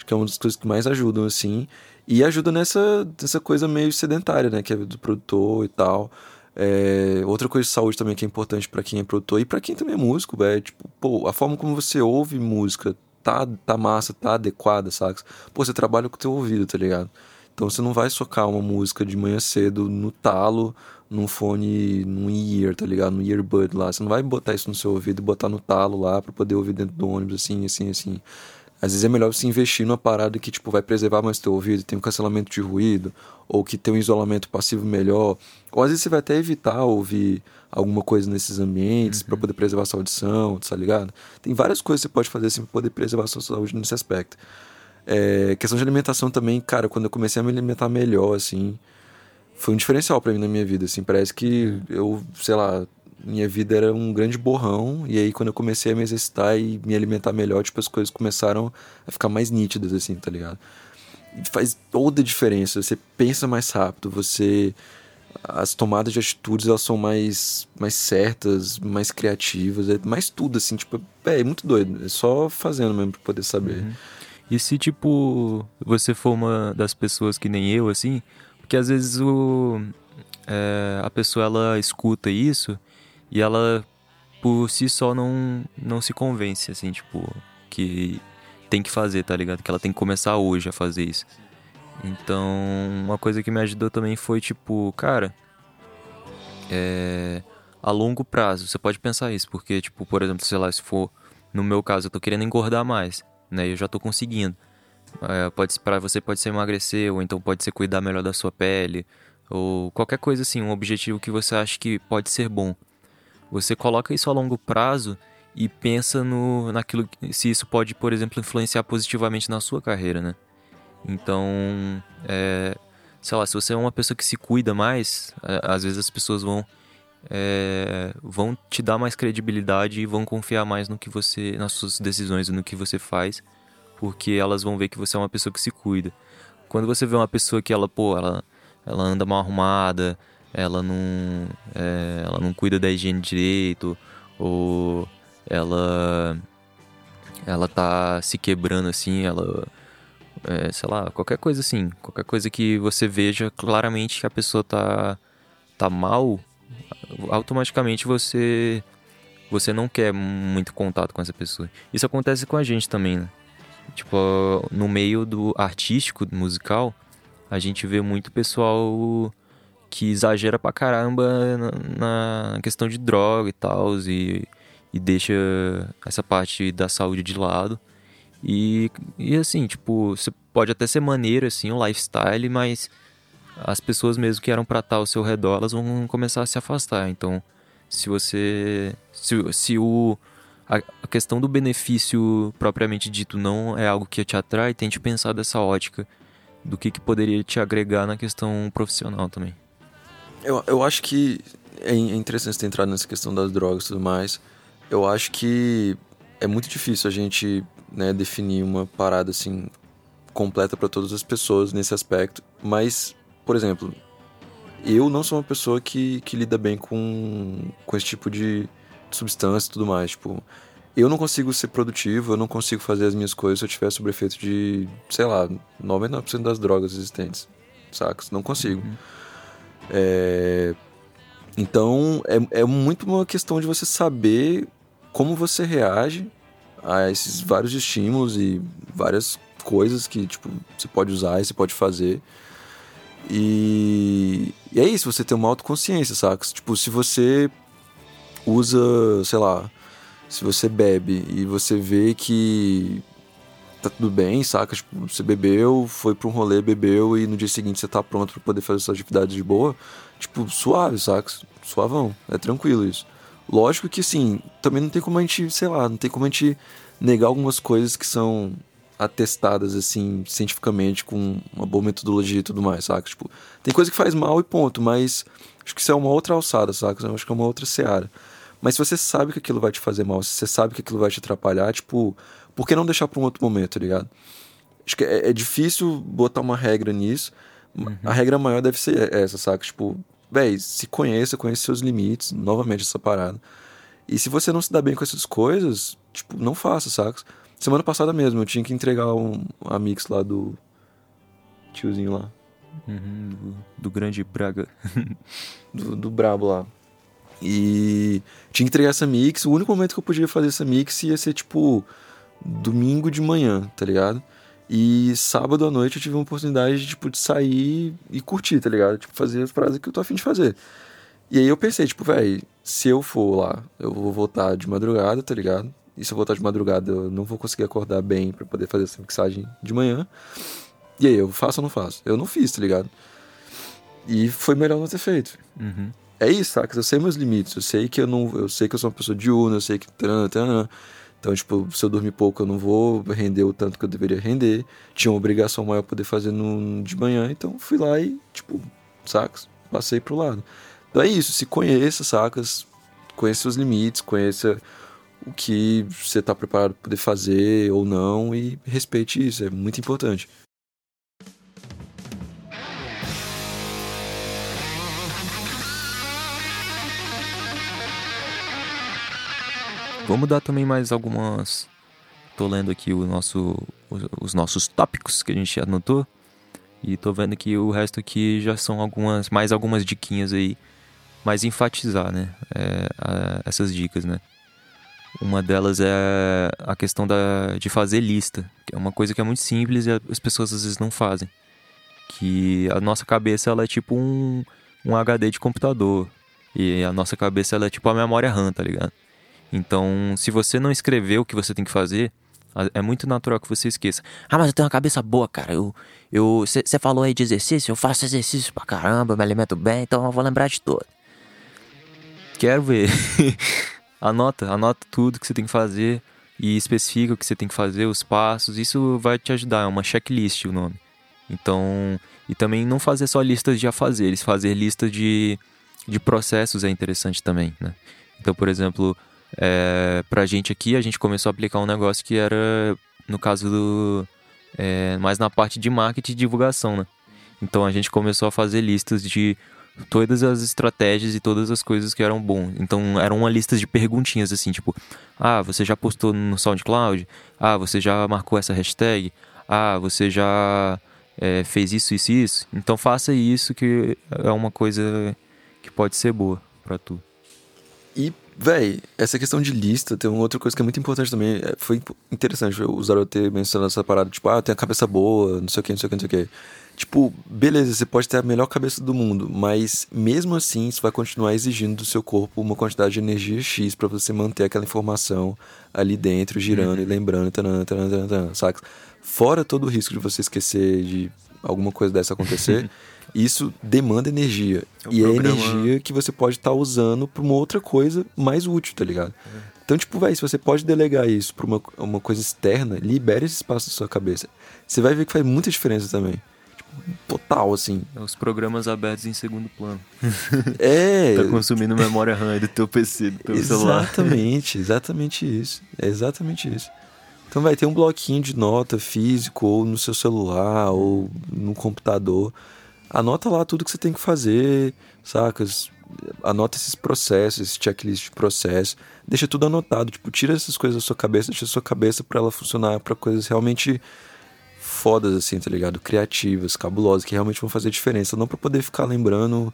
Acho que é uma das coisas que mais ajudam assim. E ajuda nessa, nessa coisa meio sedentária, né, que é do produtor e tal. É, outra coisa de saúde também que é importante para quem é produtor e para quem também é músico, é tipo, pô, a forma como você ouve música tá, tá massa, tá adequada, saca? Pô, você trabalha com o teu ouvido, tá ligado? Então você não vai socar uma música de manhã cedo no talo, num fone, num ear, tá ligado? No earbud lá. Você não vai botar isso no seu ouvido e botar no talo lá para poder ouvir dentro do ônibus, assim, assim, assim. Às vezes é melhor você investir numa parada que, tipo, vai preservar mais teu ouvido, tem um cancelamento de ruído, ou que tem um isolamento passivo melhor. Ou às vezes você vai até evitar ouvir alguma coisa nesses ambientes uhum. para poder preservar sua audição, tá ligado? Tem várias coisas que você pode fazer assim pra poder preservar sua saúde nesse aspecto. É, questão de alimentação também, cara, quando eu comecei a me alimentar melhor, assim, foi um diferencial para mim na minha vida, assim, parece que uhum. eu, sei lá, minha vida era um grande borrão, e aí quando eu comecei a me exercitar e me alimentar melhor, tipo, as coisas começaram a ficar mais nítidas, assim, tá ligado? Faz toda a diferença, você pensa mais rápido, você... As tomadas de atitudes, elas são mais, mais certas, mais criativas, é mais tudo, assim, tipo, é, é muito doido, é só fazendo mesmo pra poder saber. Uhum. E se, tipo, você for uma das pessoas que nem eu, assim, porque às vezes o... É, a pessoa, ela escuta isso e ela, por si só, não, não se convence, assim, tipo, que tem que fazer, tá ligado? Que ela tem que começar hoje a fazer isso. Então, uma coisa que me ajudou também foi, tipo, cara, é, a longo prazo, você pode pensar isso, porque, tipo, por exemplo, sei lá, se for, no meu caso, eu tô querendo engordar mais, né? Eu já tô conseguindo. É, pode para você pode ser emagrecer, ou então pode ser cuidar melhor da sua pele, ou qualquer coisa assim, um objetivo que você acha que pode ser bom. Você coloca isso a longo prazo e pensa no, naquilo se isso pode, por exemplo, influenciar positivamente na sua carreira, né? Então, é, sei lá, se você é uma pessoa que se cuida mais, é, às vezes as pessoas vão é, vão te dar mais credibilidade e vão confiar mais no que você, nas suas decisões e no que você faz, porque elas vão ver que você é uma pessoa que se cuida. Quando você vê uma pessoa que ela, pô, ela, ela anda mal arrumada, ela não, é, ela não cuida da higiene direito, ou ela, ela tá se quebrando assim, ela, é, sei lá, qualquer coisa assim, qualquer coisa que você veja claramente que a pessoa tá, tá mal, automaticamente você, você não quer muito contato com essa pessoa. Isso acontece com a gente também, né? Tipo, no meio do artístico, musical, a gente vê muito pessoal que exagera pra caramba na, na questão de droga e tal, e, e deixa essa parte da saúde de lado. E, e assim, tipo, você pode até ser maneiro, assim, o lifestyle, mas as pessoas mesmo que eram pra estar ao seu redor, elas vão começar a se afastar. Então, se você. Se, se o. A questão do benefício propriamente dito não é algo que te atrai, tente pensar dessa ótica do que, que poderia te agregar na questão profissional também. Eu, eu acho que é, é interessante ter entrado nessa questão das drogas e tudo mais. Eu acho que é muito difícil a gente né, definir uma parada assim completa para todas as pessoas nesse aspecto. Mas, por exemplo, eu não sou uma pessoa que, que lida bem com, com esse tipo de substância e tudo mais. Tipo, eu não consigo ser produtivo, eu não consigo fazer as minhas coisas se eu tiver sob efeito de, sei lá, 99% das drogas existentes. Sacas? Não consigo. Uhum. É... Então, é, é muito uma questão de você saber como você reage a esses vários estímulos e várias coisas que, tipo, você pode usar e você pode fazer. E, e é isso, você tem uma autoconsciência, saca? Tipo, se você usa, sei lá, se você bebe e você vê que tá tudo bem, saca? Tipo, você bebeu, foi pra um rolê, bebeu e no dia seguinte você tá pronto para poder fazer suas atividades de boa, tipo, suave, saca? Suavão, é tranquilo isso. Lógico que sim, também não tem como a gente, sei lá, não tem como a gente negar algumas coisas que são atestadas assim cientificamente com uma boa metodologia e tudo mais, saca? Tipo, tem coisa que faz mal e ponto, mas acho que isso é uma outra alçada, saca? Acho que é uma outra seara. Mas se você sabe que aquilo vai te fazer mal, se você sabe que aquilo vai te atrapalhar, tipo, por que não deixar para um outro momento, tá ligado? Acho que é, é difícil botar uma regra nisso. Uhum. A regra maior deve ser essa, saca? Tipo, véi, se conheça, conheça seus limites, novamente essa parada. E se você não se dá bem com essas coisas, tipo, não faça, saca? Semana passada mesmo, eu tinha que entregar um, a mix lá do tiozinho lá. Uhum, do, do, grande Braga. do, do brabo lá. E tinha que entregar essa mix. O único momento que eu podia fazer essa mix ia ser tipo domingo de manhã, tá ligado? E sábado à noite eu tive uma oportunidade de, tipo, de sair e curtir, tá ligado? Tipo, fazer as paradas que eu tô afim de fazer. E aí eu pensei, tipo, velho, se eu for lá, eu vou voltar de madrugada, tá ligado? E se eu voltar de madrugada, eu não vou conseguir acordar bem para poder fazer essa mixagem de manhã. E aí, eu faço ou não faço? Eu não fiz, tá ligado? E foi melhor não ter feito. Uhum é isso, saca? Eu sei meus limites, eu sei que eu não. Eu sei que eu sou uma pessoa diurna, eu sei que. Então, tipo, se eu dormir pouco, eu não vou render o tanto que eu deveria render. Tinha uma obrigação maior poder fazer no, de manhã, então fui lá e, tipo, sacas? Passei pro lado. Então é isso, se conheça, sacas? Conheça seus limites, conheça o que você está preparado para poder fazer ou não e respeite isso, é muito importante. Vamos dar também mais algumas. Tô lendo aqui o nosso, os nossos tópicos que a gente anotou. E tô vendo que o resto aqui já são algumas, mais algumas diquinhas aí. Mais enfatizar, né? É, a, essas dicas, né? Uma delas é a questão da, de fazer lista, que é uma coisa que é muito simples e as pessoas às vezes não fazem. Que a nossa cabeça ela é tipo um, um HD de computador. E a nossa cabeça ela é tipo a memória RAM, tá ligado? Então, se você não escreveu o que você tem que fazer, é muito natural que você esqueça. Ah, mas eu tenho uma cabeça boa, cara. Eu, eu, você falou aí de exercício, eu faço exercício pra caramba, me alimento bem, então eu vou lembrar de tudo. Quero ver. anota, anota tudo que você tem que fazer e especifica o que você tem que fazer, os passos. Isso vai te ajudar, é uma checklist o nome. Então, e também não fazer só listas de afazeres, fazer listas de, de processos é interessante também, né? Então, por exemplo, é, pra gente aqui, a gente começou a aplicar um negócio que era, no caso do. É, mais na parte de marketing e divulgação, né? Então a gente começou a fazer listas de todas as estratégias e todas as coisas que eram bom. Então eram uma lista de perguntinhas assim, tipo, ah, você já postou no SoundCloud? Ah, você já marcou essa hashtag? Ah, você já é, fez isso, isso isso? Então faça isso que é uma coisa que pode ser boa para tu. E Véi, essa questão de lista tem uma outra coisa que é muito importante também. É, foi interessante o Zaro ter mencionado essa parada, tipo, ah, tem a cabeça boa, não sei o que, não sei o que, não sei o que. Tipo, beleza, você pode ter a melhor cabeça do mundo, mas mesmo assim isso vai continuar exigindo do seu corpo uma quantidade de energia X para você manter aquela informação ali dentro, girando uhum. e lembrando, taran, taran, taran, saca? Fora todo o risco de você esquecer de alguma coisa dessa acontecer. Isso demanda energia. O e programa... é energia que você pode estar tá usando para uma outra coisa mais útil, tá ligado? É. Então, tipo, vai, se você pode delegar isso para uma, uma coisa externa, libere esse espaço da sua cabeça. Você vai ver que faz muita diferença também. Tipo, total, assim. É os programas abertos em segundo plano. É. tá consumindo memória RAM do teu PC, do teu exatamente, celular. Exatamente, exatamente isso. É exatamente isso. Então vai ter um bloquinho de nota físico, ou no seu celular, ou no computador anota lá tudo que você tem que fazer, sacas? Anota esses processos, esse checklist de processo. Deixa tudo anotado. Tipo, tira essas coisas da sua cabeça, deixa a sua cabeça para ela funcionar para coisas realmente fodas, assim, tá ligado? Criativas, cabulosas, que realmente vão fazer diferença. Não para poder ficar lembrando,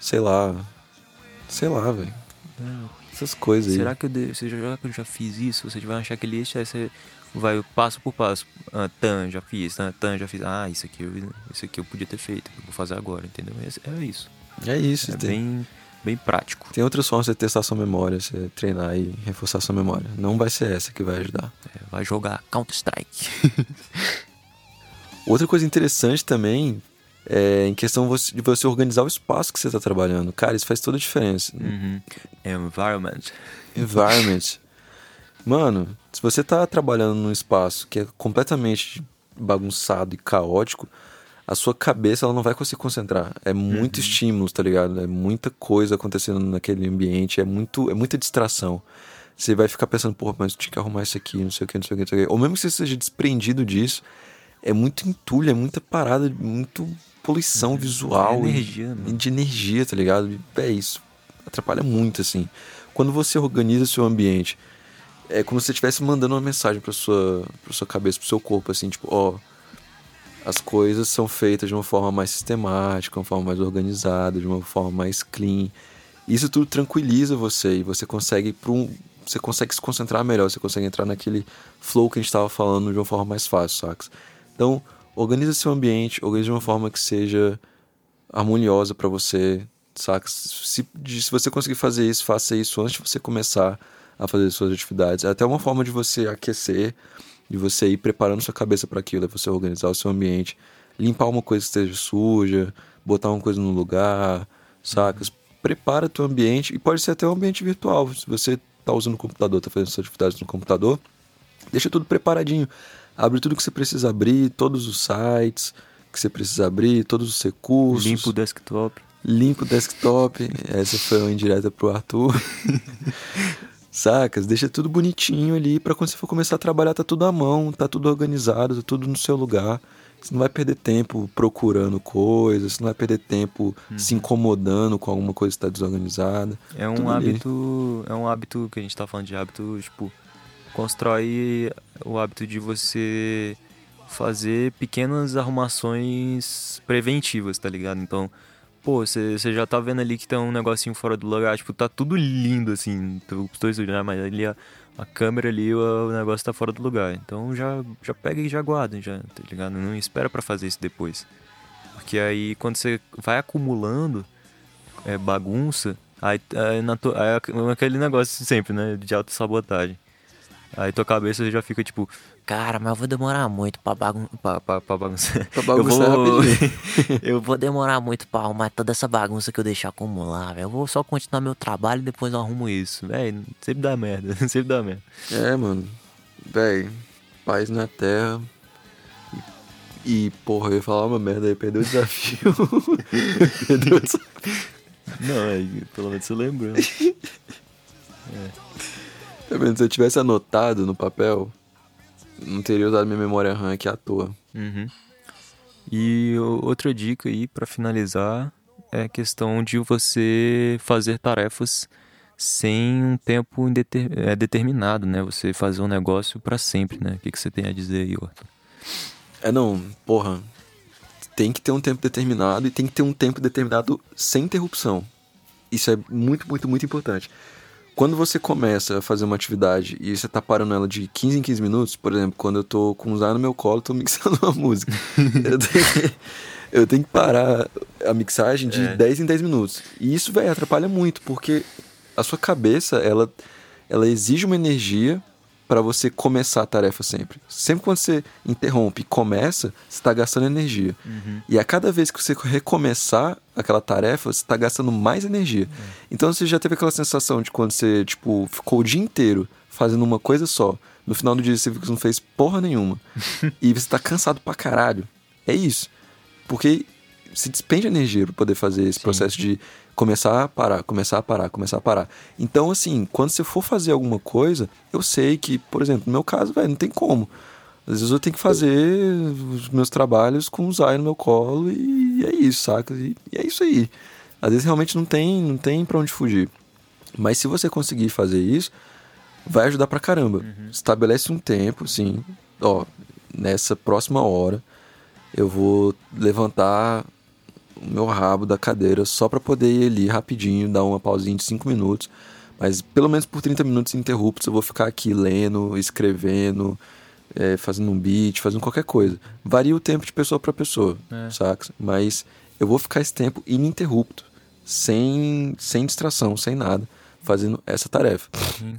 sei lá, Sei lá, velho. Essas coisas aí. Será que eu, de... Será que eu já fiz isso? Você vai achar eixo, aí você vai passo por passo. Ah, tan, já fiz, tan, tan, já fiz. Ah, isso aqui, eu, isso aqui eu podia ter feito, eu vou fazer agora, entendeu? É, é isso. É isso. É tem, bem, bem prático. tem outras formas de testar sua memória, você treinar e reforçar sua memória. Não vai ser essa que vai ajudar. É, vai jogar Counter-Strike. Outra coisa interessante também é em questão de você organizar o espaço que você está trabalhando. Cara, isso faz toda a diferença. Uhum. Environment. Environment. Mano, se você tá trabalhando num espaço que é completamente bagunçado e caótico, a sua cabeça ela não vai conseguir concentrar. É muito estímulo, tá ligado? É muita coisa acontecendo naquele ambiente, é muito é muita distração. Você vai ficar pensando, porra, mas tinha que arrumar isso aqui, não sei o que, não sei o que, não sei o que. Ou mesmo que você seja desprendido disso, é muito entulho, é muita parada, muito poluição visual. É e- energia, mano. de energia, tá ligado? É isso. Atrapalha muito, assim. Quando você organiza seu ambiente, é como se você estivesse mandando uma mensagem pra sua, pra sua cabeça, pro seu corpo, assim, tipo, ó. As coisas são feitas de uma forma mais sistemática, uma forma mais organizada, de uma forma mais clean. Isso tudo tranquiliza você e você consegue pra um, você consegue se concentrar melhor, você consegue entrar naquele flow que a gente estava falando de uma forma mais fácil, sacas? Então, organiza seu ambiente, organiza de uma forma que seja harmoniosa pra você, saca? Se, de- se você conseguir fazer isso, faça isso antes de você começar a fazer suas atividades. É até uma forma de você aquecer, de você ir preparando sua cabeça para aquilo, é você organizar o seu ambiente, limpar uma coisa que esteja suja, botar uma coisa no lugar, sacas? Prepara teu ambiente, e pode ser até um ambiente virtual. Se você tá usando o computador, tá fazendo suas atividades no computador, deixa tudo preparadinho. Abre tudo que você precisa abrir, todos os sites que você precisa abrir, todos os recursos. Limpa o desktop. Limpa o desktop. Essa foi uma indireta pro Arthur. Sacas? Deixa tudo bonitinho ali pra quando você for começar a trabalhar, tá tudo à mão, tá tudo organizado, tá tudo no seu lugar. Você não vai perder tempo procurando coisas, você não vai perder tempo se incomodando com alguma coisa que tá desorganizada. É um Tudo ali. hábito. É um hábito que a gente tá falando de hábito, tipo, constrói o hábito de você fazer pequenas arrumações preventivas, tá ligado? Então, pô, você já tá vendo ali que tem um negocinho fora do lugar, tipo, tá tudo lindo, assim, os dois olhando, mas ali a, a câmera ali, o, o negócio tá fora do lugar. Então já, já pega e já guarda, já, tá ligado? Não espera pra fazer isso depois. Porque aí quando você vai acumulando é, bagunça, aí, aí, na tua- aí é aquele negócio sempre, né? De autossabotagem. Aí tua cabeça já fica tipo, cara, mas eu vou demorar muito pra, bagun pra, pra, pra bagunçar. Pra bagunçar eu vou... eu vou demorar muito pra arrumar toda essa bagunça que eu deixar acumular, velho. Eu vou só continuar meu trabalho e depois eu arrumo isso. Véi, sempre dá merda, sempre dá merda. É, mano. Véi, paz na terra. E, porra, eu ia falar uma merda aí, perdeu o desafio. perdeu o desafio. Não, é, pelo menos você lembrou. Tá vendo? Se eu tivesse anotado no papel, não teria usado minha memória RAM aqui à toa. Uhum. E outra dica aí pra finalizar é a questão de você fazer tarefas sem um tempo indeter- é, determinado, né? Você fazer um negócio pra sempre, né? O que, que você tem a dizer aí, Arthur? É, não, porra. Tem que ter um tempo determinado e tem que ter um tempo determinado sem interrupção. Isso é muito, muito, muito importante. Quando você começa a fazer uma atividade e você tá parando ela de 15 em 15 minutos, por exemplo, quando eu tô com o Zay no meu colo, tô mixando uma música. eu, tenho, eu tenho que parar a mixagem de É. 10 em 10 minutos. E isso, velho, atrapalha muito, porque a sua cabeça, ela, ela exige uma energia para você começar a tarefa sempre. Sempre quando você interrompe e começa, você está gastando energia. E a cada vez que você recomeçar aquela tarefa, você está gastando mais energia. Então você já teve aquela sensação de quando você, tipo, ficou o dia inteiro fazendo uma coisa só. No final do dia você viu que você não fez porra nenhuma. e você tá cansado pra caralho. É isso. Porque se despende energia para poder fazer esse Sim. processo de começar a parar, começar a parar, começar a parar. Então, assim, quando você for fazer alguma coisa, eu sei que, por exemplo, no meu caso, velho, não tem como. Às vezes eu tenho que fazer os meus trabalhos com o Zay no meu colo e é isso, saca? E, é isso aí. Às vezes realmente não tem, não tem pra onde fugir. Mas se você conseguir fazer isso, vai ajudar pra caramba. Estabelece um tempo, assim, ó, nessa próxima hora eu vou levantar o meu rabo da cadeira só para poder ir ali rapidinho, dar uma pausinha de 5 minutos. Mas pelo menos por 30 minutos ininterruptos eu vou ficar aqui lendo, escrevendo, é, fazendo um beat, fazendo qualquer coisa. Varia o tempo de pessoa para pessoa, é. saca? Mas eu vou ficar esse tempo ininterrupto, sem, sem distração, sem nada, fazendo essa tarefa.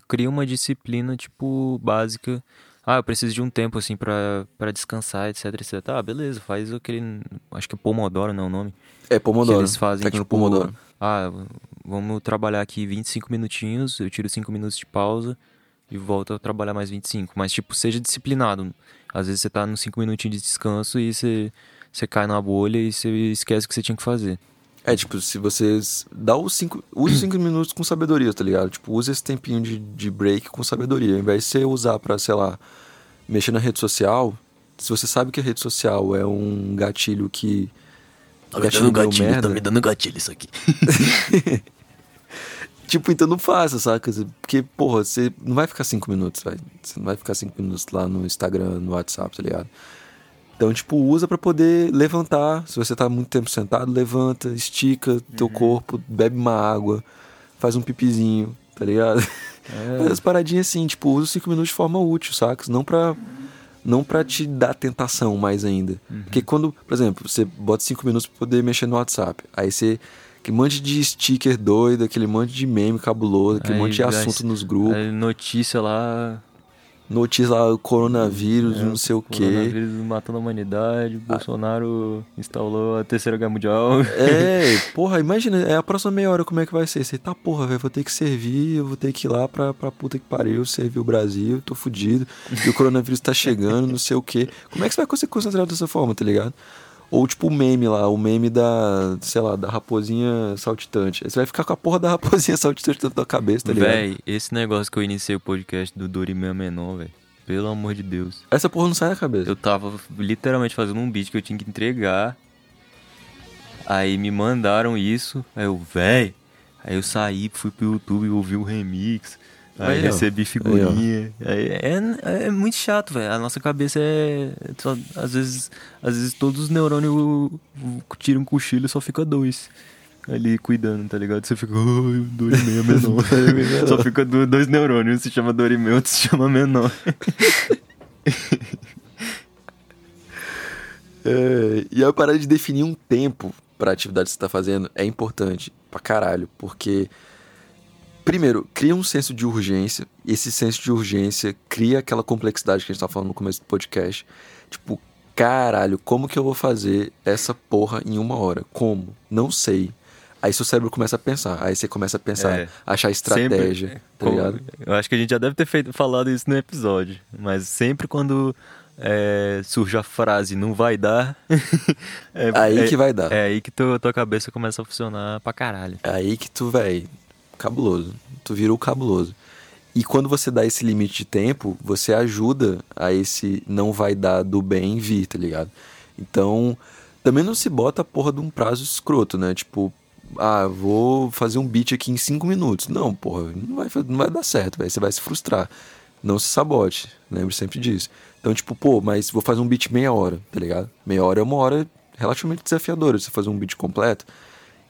Cria uma disciplina, tipo, básica ah, eu preciso de um tempo, assim, para descansar, etc, etc. Ah, beleza, faz aquele, acho que é Pomodoro, não é o nome? É, Pomodoro. Que eles fazem, Técnico tipo, Pomodoro. ah, vamos trabalhar aqui 25 minutinhos, eu tiro 5 minutos de pausa e volto a trabalhar mais 25. Mas, tipo, seja disciplinado. Às vezes você tá nos 5 minutinhos de descanso e você, você cai na bolha e você esquece o que você tinha que fazer. É, tipo, se vocês. Dá os cinco. Use os cinco minutos com sabedoria, tá ligado? Tipo, use esse tempinho de, de break com sabedoria. Ao invés de você usar pra, sei lá, mexer na rede social, se você sabe que a rede social é um gatilho que. Tá me dando gatilho, merda, tá me dando gatilho isso aqui. tipo, então não faça, saca? Porque, porra, você não vai ficar cinco minutos, vai. Você não vai ficar cinco minutos lá no Instagram, no WhatsApp, tá ligado? Então, tipo, usa para poder levantar. Se você tá muito tempo sentado, levanta, estica uhum. teu corpo, bebe uma água, faz um pipizinho, tá ligado? É. Faz as paradinhas assim, tipo, usa cinco minutos de forma útil, saca? Não pra, não pra te dar tentação mais ainda. Uhum. Porque quando, por exemplo, você bota cinco minutos pra poder mexer no WhatsApp, aí você aquele monte de sticker doido, aquele monte de meme cabuloso, aquele aí, monte de assunto nos grupos. Notícia lá notícia lá, coronavírus, é, não sei o quê. Coronavírus matando a humanidade, ah. Bolsonaro instalou a terceira guerra mundial. É, porra, imagina, é a próxima meia hora como é que vai ser? Você tá, porra, velho, vou ter que servir, eu vou ter que ir lá pra, pra puta que pariu, servir o Brasil, tô fudido, e o coronavírus tá chegando, não sei o quê. Como é que você vai conseguir concentrar dessa forma, tá ligado? Ou tipo o meme lá, o meme da, sei lá, da raposinha saltitante. Aí você vai ficar com a porra da raposinha saltitante na tua cabeça, tá ligado? Véi, esse negócio que eu iniciei o podcast do Dorimeu Menor, velho. Pelo amor de Deus. Essa porra não sai da cabeça. Eu tava literalmente fazendo um beat que eu tinha que entregar. Aí me mandaram isso. Aí eu, véi. Aí eu saí, fui pro YouTube e ouvi o remix. Aí, aí recebi figurinha. Aí, é, é muito chato, velho. A nossa cabeça é. Só, às, vezes, às vezes todos os neurônios tiram um cochilo e só fica dois. Ali cuidando, tá ligado? Você fica, ai, dor e meia menor. só fica dois neurônios, um se chama dor e meia, outro se chama menor. é, e a parada de definir um tempo pra atividade que você tá fazendo é importante pra caralho, porque Primeiro, cria um senso de urgência. Esse senso de urgência cria aquela complexidade que a gente tá falando no começo do podcast. Tipo, caralho, como que eu vou fazer essa porra em uma hora? Como? Não sei. Aí seu cérebro começa a pensar. Aí você começa a pensar, é, achar estratégia, sempre, tá ligado? Eu acho que a gente já deve ter feito, falado isso no episódio. Mas sempre quando é, surge a frase não vai dar. é, aí é, que vai dar. É aí que tu, tua cabeça começa a funcionar pra caralho. É aí que tu, velho, cabuloso. Tu vira o cabuloso. E quando você dá esse limite de tempo, você ajuda a esse não vai dar do bem vir, tá ligado? Então, também não se bota a porra de um prazo escroto, né? Tipo, ah, vou fazer um beat aqui em cinco minutos. Não, porra, não vai, não vai dar certo, véio. você vai se frustrar. Não se sabote, lembre sempre disso. Então, tipo, pô, mas vou fazer um beat meia hora, tá ligado? Meia hora é uma hora relativamente desafiadora. Você fazer um beat completo,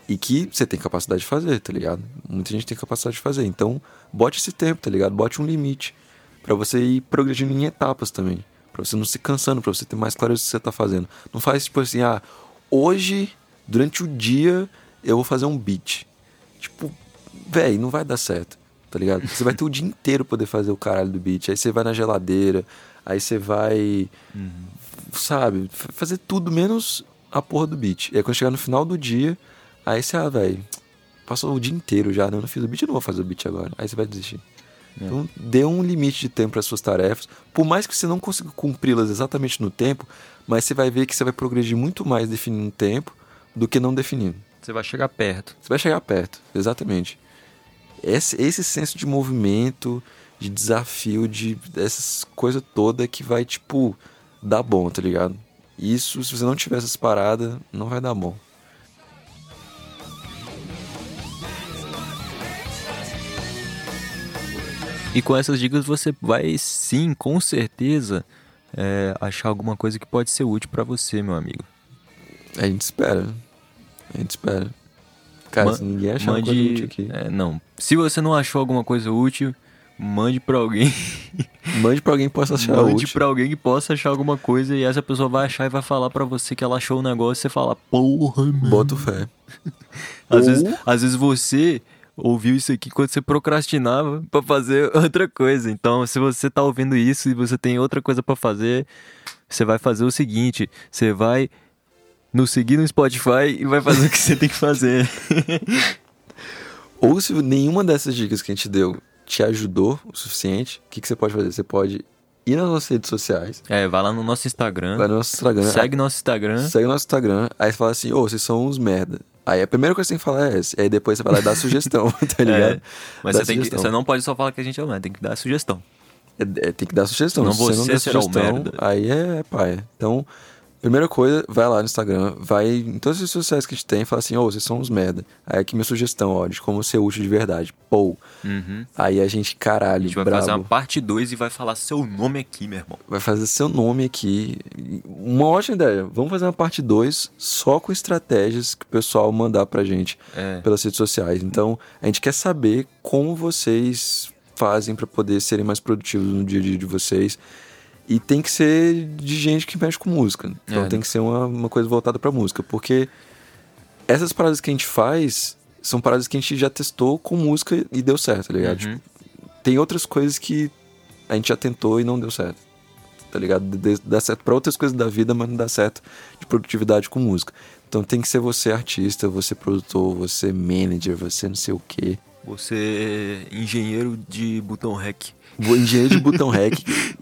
e que você tem capacidade de fazer, tá ligado? Muita gente tem capacidade de fazer. Então, bote esse tempo, tá ligado? Bote um limite para você ir progredindo em etapas também, para você não se cansando, para você ter mais clareza do que você tá fazendo. Não faz tipo assim, ah, hoje durante o dia eu vou fazer um beat. Tipo, velho, não vai dar certo, tá ligado? Você vai ter o dia inteiro poder fazer o caralho do beat. Aí você vai na geladeira, aí você vai, uhum. sabe, fazer tudo menos a porra do beat. E aí quando chegar no final do dia, Aí você, ah, velho, passou o dia inteiro já, né? Eu não fiz o beat, eu não vou fazer o beat agora. Aí você vai desistir. É. Então, dê um limite de tempo para suas tarefas. Por mais que você não consiga cumpri-las exatamente no tempo, mas você vai ver que você vai progredir muito mais definindo tempo do que não definindo. Você vai chegar perto. Você vai chegar perto, exatamente. Esse, esse senso de movimento, de desafio, de essas coisas todas que vai, tipo, dar bom, tá ligado? Isso, se você não tiver essas paradas, não vai dar bom. E com essas dicas você vai sim, com certeza, é, achar alguma coisa que pode ser útil para você, meu amigo. A gente espera. A gente espera. Cara, Ma- se ninguém achar uma coisa útil aqui, É, não. Se você não achou alguma coisa útil, mande pra alguém. mande pra alguém que possa achar mande útil. pra alguém que possa achar alguma coisa e essa pessoa vai achar e vai falar pra você que ela achou o negócio e você fala, porra, mano. Bota o fé. Às, Ou- vezes, às vezes você ouviu isso aqui quando você procrastinava pra fazer outra coisa. Então, se você tá ouvindo isso e você tem outra coisa pra fazer, você vai fazer o seguinte: você vai nos seguir no Spotify e vai fazer o que você tem que fazer. Ou se nenhuma dessas dicas que a gente deu te ajudou o suficiente, o que, que você pode fazer? Você pode ir nas nossas redes sociais, É, vai lá no nosso Instagram, vai no nosso Instagram, segue nosso Instagram. segue nosso Instagram, aí você fala assim, ô, vocês são uns merda. Aí a primeira coisa que você tem que falar é essa. Aí depois você vai lá e dá sugestão, tá ligado? É, mas Dá você, tem que, você não pode só falar que a gente é humano, tem que dar sugestão. É, é, tem que dar sugestão. Não Se você não der sugestão, aí é, é paia. Então, primeira coisa, vai lá no Instagram, vai em todas as redes sociais que a gente tem e fala assim, ô, vocês são uns merda. Aí aqui minha sugestão, ó, de como ser útil de verdade. Pô. Uhum. Aí a gente, caralho, A gente vai brabo, fazer uma parte 2 e vai falar seu nome aqui, meu irmão. vai fazer seu nome aqui. Uma ótima ideia. Vamos fazer uma parte 2 só com estratégias que o pessoal mandar pra gente É. pelas redes sociais. Então, a gente quer saber como vocês fazem pra poder serem mais produtivos no dia a dia de vocês. E tem que ser de gente que mexe com música. Então É. tem que ser uma, uma coisa voltada pra música. Porque essas paradas que a gente faz são paradas que a gente já testou com música e deu certo, tá ligado? Uhum. Tipo, tem outras coisas que a gente já tentou e não deu certo. Tá ligado? De- Dá certo pra outras coisas da vida, mas não dá certo de produtividade com música. Então tem que ser você artista, você produtor, você manager, você não sei o quê. Você é engenheiro de botão rec. Engenheiro de botão rec,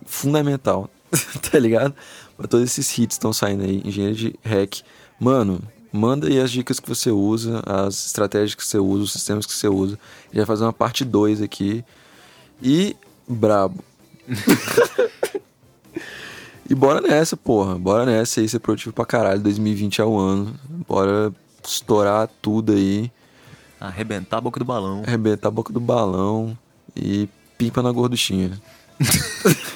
fundamental. tá ligado? Pra todos esses hits estão saindo aí. Engenheiro de rec. Mano, manda aí as dicas que você usa, as estratégias que você usa, os sistemas que você usa. A gente vai fazer uma parte 2 aqui. E brabo. e bora nessa, porra. Bora nessa aí, ser produtivo pra caralho. 2020 é o ano. Bora estourar tudo aí. Arrebentar a boca do balão. Arrebentar a boca do balão e pimpa na gorduchinha.